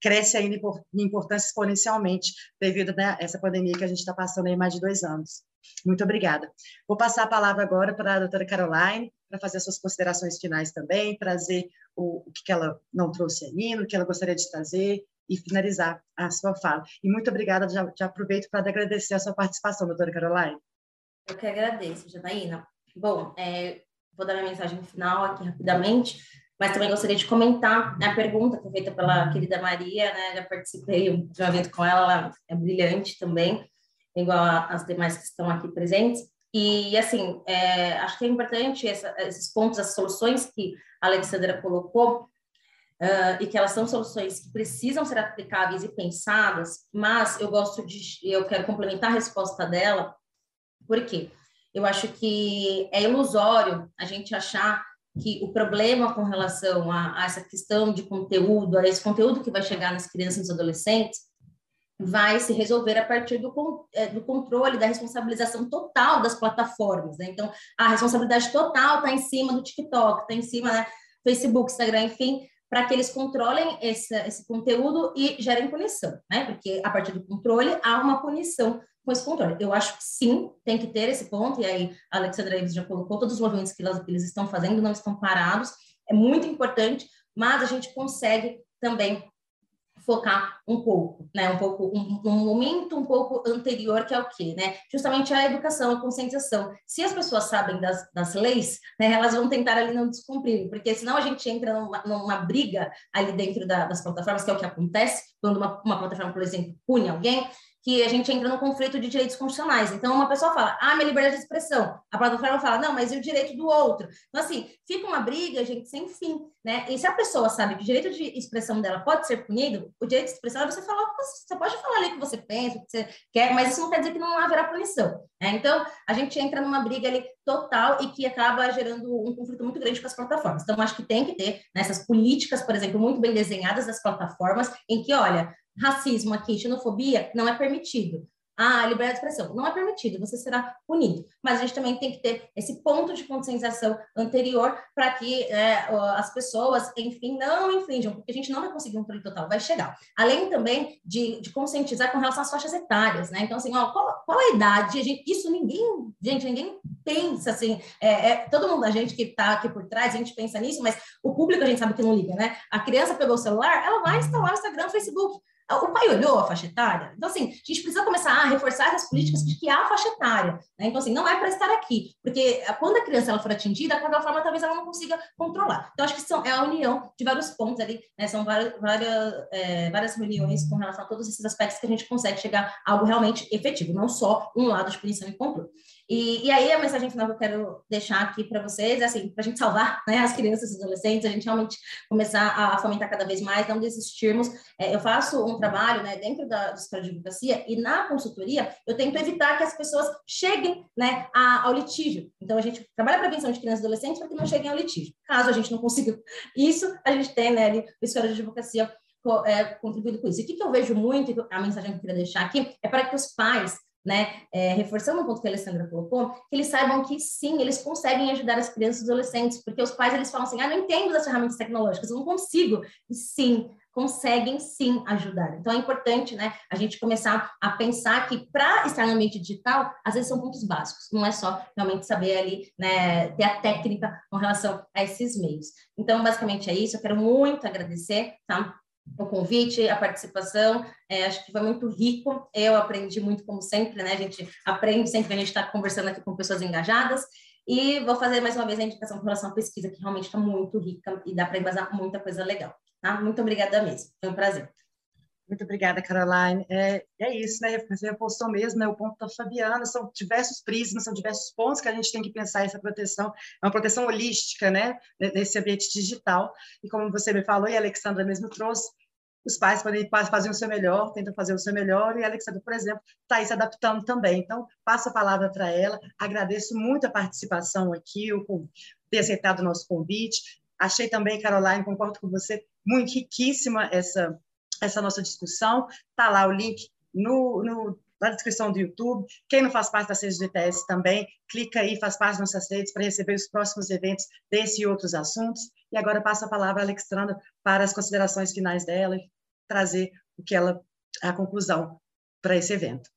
cresce ainda em importância exponencialmente devido né, a essa pandemia que a gente está passando aí mais de dois anos. Muito obrigada. Vou passar a palavra agora para a doutora Caroline, para fazer as suas considerações finais também, trazer o, o que ela não trouxe ainda, o que ela gostaria de trazer e finalizar a sua fala. E muito obrigada, já, já aproveito para agradecer a sua participação, doutora Caroline. Eu que agradeço, Janaína. Bom, é, vou dar minha mensagem final aqui rapidamente mas também gostaria de comentar a pergunta que feita pela querida Maria, né? Já participei de um evento com ela, ela é brilhante também, igual as demais que estão aqui presentes. E, assim, é, acho que é importante essa, esses pontos, as soluções que a Alexandra colocou, uh, e que elas são soluções que precisam ser aplicáveis e pensadas, mas eu gosto de, eu quero complementar a resposta dela, porque eu acho que é ilusório a gente achar que o problema com relação a, a, essa questão de conteúdo, a esse conteúdo que vai chegar nas crianças e nos adolescentes, vai se resolver a partir do, é, do controle, da responsabilização total das plataformas. Né? Então, a responsabilidade total está em cima do TikTok, está em cima né, Facebook, Instagram, enfim, para que eles controlem esse, esse conteúdo e gerem punição, né? Porque a partir do controle há uma punição com esse controle. Eu acho que sim, tem que ter esse ponto, e aí a Alexandra Ives já colocou, todos os movimentos que, que eles estão fazendo não estão parados, é muito importante, mas a gente consegue também focar um pouco, né? Um pouco, um, um, momento um pouco anterior, que é o quê, né? Justamente a educação, a conscientização. Se as pessoas sabem das, das leis, né, elas vão tentar ali não descumprir, porque senão a gente entra numa, numa briga ali dentro da, das plataformas, que é o que acontece quando uma, uma plataforma, por exemplo, pune alguém, que a gente entra no conflito de direitos constitucionais. Então, uma pessoa fala, ah, minha liberdade de expressão. A plataforma fala, não, mas e o direito do outro? Então, assim, fica uma briga, gente, sem fim, né? E se a pessoa sabe que o direito de expressão dela pode ser punido, o direito de expressão é você falar, você pode falar ali o que você pensa, o que você quer, mas isso não quer dizer que não haverá punição. Né? Então, a gente entra numa briga ali total e que acaba gerando um conflito muito grande com as plataformas. Então, acho que tem que ter nessas né, políticas, por exemplo, muito bem desenhadas das plataformas, em que, olha, racismo aqui, xenofobia, não é permitido. Ah, liberdade de expressão, não é permitido, você será punido. Mas a gente também tem que ter esse ponto de conscientização anterior para que é, as pessoas, enfim, não infringam, porque a gente não vai conseguir um controle total, vai chegar. Além também de, de conscientizar com relação às faixas etárias, né? Então, assim, ó, qual, qual a idade? Gente, isso ninguém, gente, ninguém pensa, assim, é, é, todo mundo, a gente que está aqui por trás, a gente pensa nisso, mas o público a gente sabe que não liga, né? A criança pegou o celular, ela vai instalar o Instagram, o Facebook. O pai olhou a faixa etária? Então, assim, a gente precisa começar a reforçar as políticas de que há faixa etária. Né? Então, assim, não é para estar aqui, porque quando a criança ela for atingida, de qualquer forma, talvez ela não consiga controlar. Então, acho que são, é a união de vários pontos ali, né? são várias, várias, é, várias reuniões com relação a todos esses aspectos que a gente consegue chegar a algo realmente efetivo, não só um lado de punição e controle. E, e aí, a mensagem final que eu quero deixar aqui para vocês é assim, para a gente salvar né, as crianças e os adolescentes, a gente realmente começar a, fomentar cada vez mais, não desistirmos. É, eu faço um trabalho né, dentro da, do Escola de Advocacia e na consultoria eu tento evitar que as pessoas cheguem né, a, ao litígio. Então, a gente trabalha a prevenção de crianças e adolescentes para que não cheguem ao litígio. Caso a gente não consiga isso, a gente tem né, ali, o Escola de Advocacia é, com isso. E o que, que eu vejo muito, a mensagem que eu queria deixar aqui, é para que os pais né, é, reforçando um ponto que a Alessandra colocou, que eles saibam que sim, eles conseguem ajudar as crianças e adolescentes, porque os pais eles falam assim, ah, não entendo das ferramentas tecnológicas, eu não consigo. E sim, conseguem sim ajudar. Então é importante, né, a gente começar a pensar que para estar no ambiente digital, às vezes são pontos básicos, não é só realmente saber ali, né, ter a técnica com relação a esses meios. Então, basicamente é isso, eu quero muito agradecer, tá? O convite, a participação. É, acho que foi muito rico. Eu aprendi muito, como sempre, né? A gente aprende sempre que a gente está conversando aqui com pessoas engajadas. E vou fazer mais uma vez a indicação com relação à pesquisa, que realmente está muito rica e dá para embasar muita coisa legal. Tá? Muito obrigada mesmo. Foi um prazer. Muito obrigada, Caroline. É, é isso, né? Você repostou mesmo, né? O ponto da Fabiana, são diversos prismas, são diversos pontos que a gente tem que pensar essa proteção, é uma proteção holística, né? Nesse ambiente digital. E como você me falou, e a Alexandra mesmo trouxe, os pais podem fazer o seu melhor, tentam fazer o seu melhor, e a Alexandra, por exemplo, está aí se adaptando também. Então, passo a palavra para ela, agradeço muito a participação aqui, o ter aceitado o nosso convite. Achei também, Caroline, concordo com você, muito riquíssima essa essa nossa discussão. Está lá o link no, no, na descrição do YouTube. Quem não faz parte da rede do ITS também, clica aí, faz parte das nossas redes para receber os próximos eventos desse e outros assuntos. E agora passo a palavra à Alexandra para as considerações finais dela e trazer o que ela a conclusão para esse evento.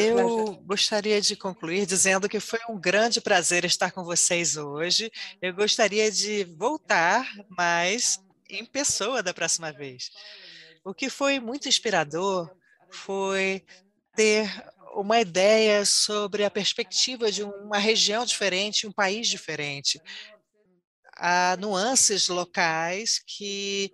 Eu gostaria de concluir dizendo que foi um grande prazer estar com vocês hoje. Eu gostaria de voltar, mas em pessoa da próxima vez. O que foi muito inspirador foi ter uma ideia sobre a perspectiva de uma região diferente, um país diferente. Há nuances locais que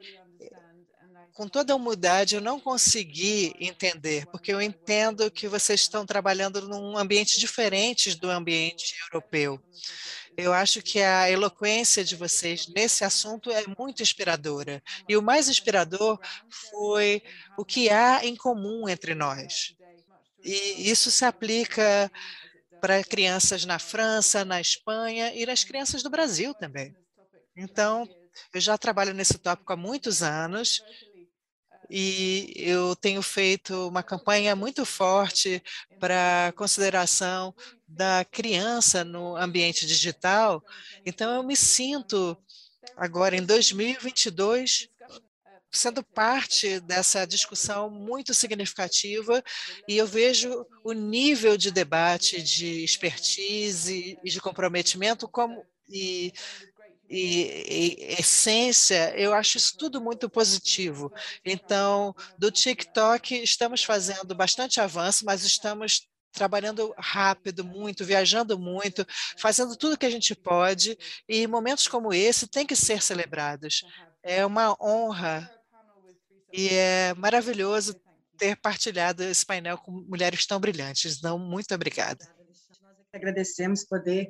com toda a humildade, eu não consegui entender, porque eu entendo que vocês estão trabalhando num ambiente diferente do ambiente europeu. Eu acho que a eloquência de vocês nesse assunto é muito inspiradora. E o mais inspirador foi o que há em comum entre nós. E isso se aplica para crianças na França, na Espanha e nas crianças do Brasil também. Então, eu já trabalho nesse tópico há muitos anos e eu tenho feito uma campanha muito forte para consideração da criança no ambiente digital. Então, eu me sinto agora em 2022 sendo parte dessa discussão muito significativa e eu vejo o nível de debate, de expertise e de comprometimento como e e, e, essência, eu acho isso tudo muito positivo. Então, do TikTok, estamos fazendo bastante avanço, mas estamos trabalhando rápido, muito, viajando muito, fazendo tudo que a gente pode, e momentos como esse têm que ser celebrados. É uma honra e é maravilhoso ter partilhado esse painel com mulheres tão brilhantes. Então, muito obrigada. Nós agradecemos poder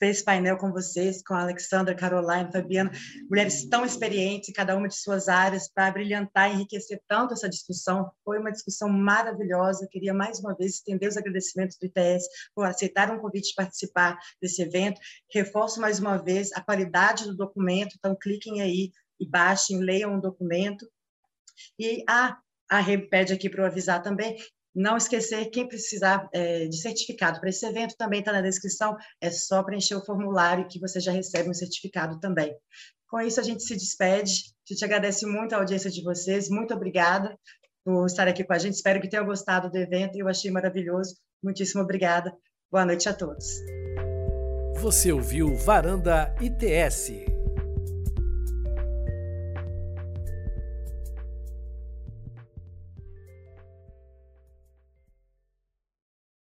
esse painel com vocês, com a Alexandra, Caroline, Fabiana, mulheres tão experientes em cada uma de suas áreas para brilhantar e enriquecer tanto essa discussão. Foi uma discussão maravilhosa. Queria mais uma vez estender os agradecimentos do ITS por aceitar um convite de participar desse evento. Reforço mais uma vez a qualidade do documento, então cliquem aí e baixem, leiam o documento. E a a Rebe pede aqui para eu avisar também não esquecer, quem precisar é, de certificado para esse evento também está na descrição, é só preencher o formulário que você já recebe um certificado também. Com isso, a gente se despede, a gente agradece muito a audiência de vocês, muito obrigada por estar aqui com a gente, espero que tenham gostado do evento, eu achei maravilhoso, muitíssimo obrigada, boa noite a todos. Você ouviu Varanda ITS.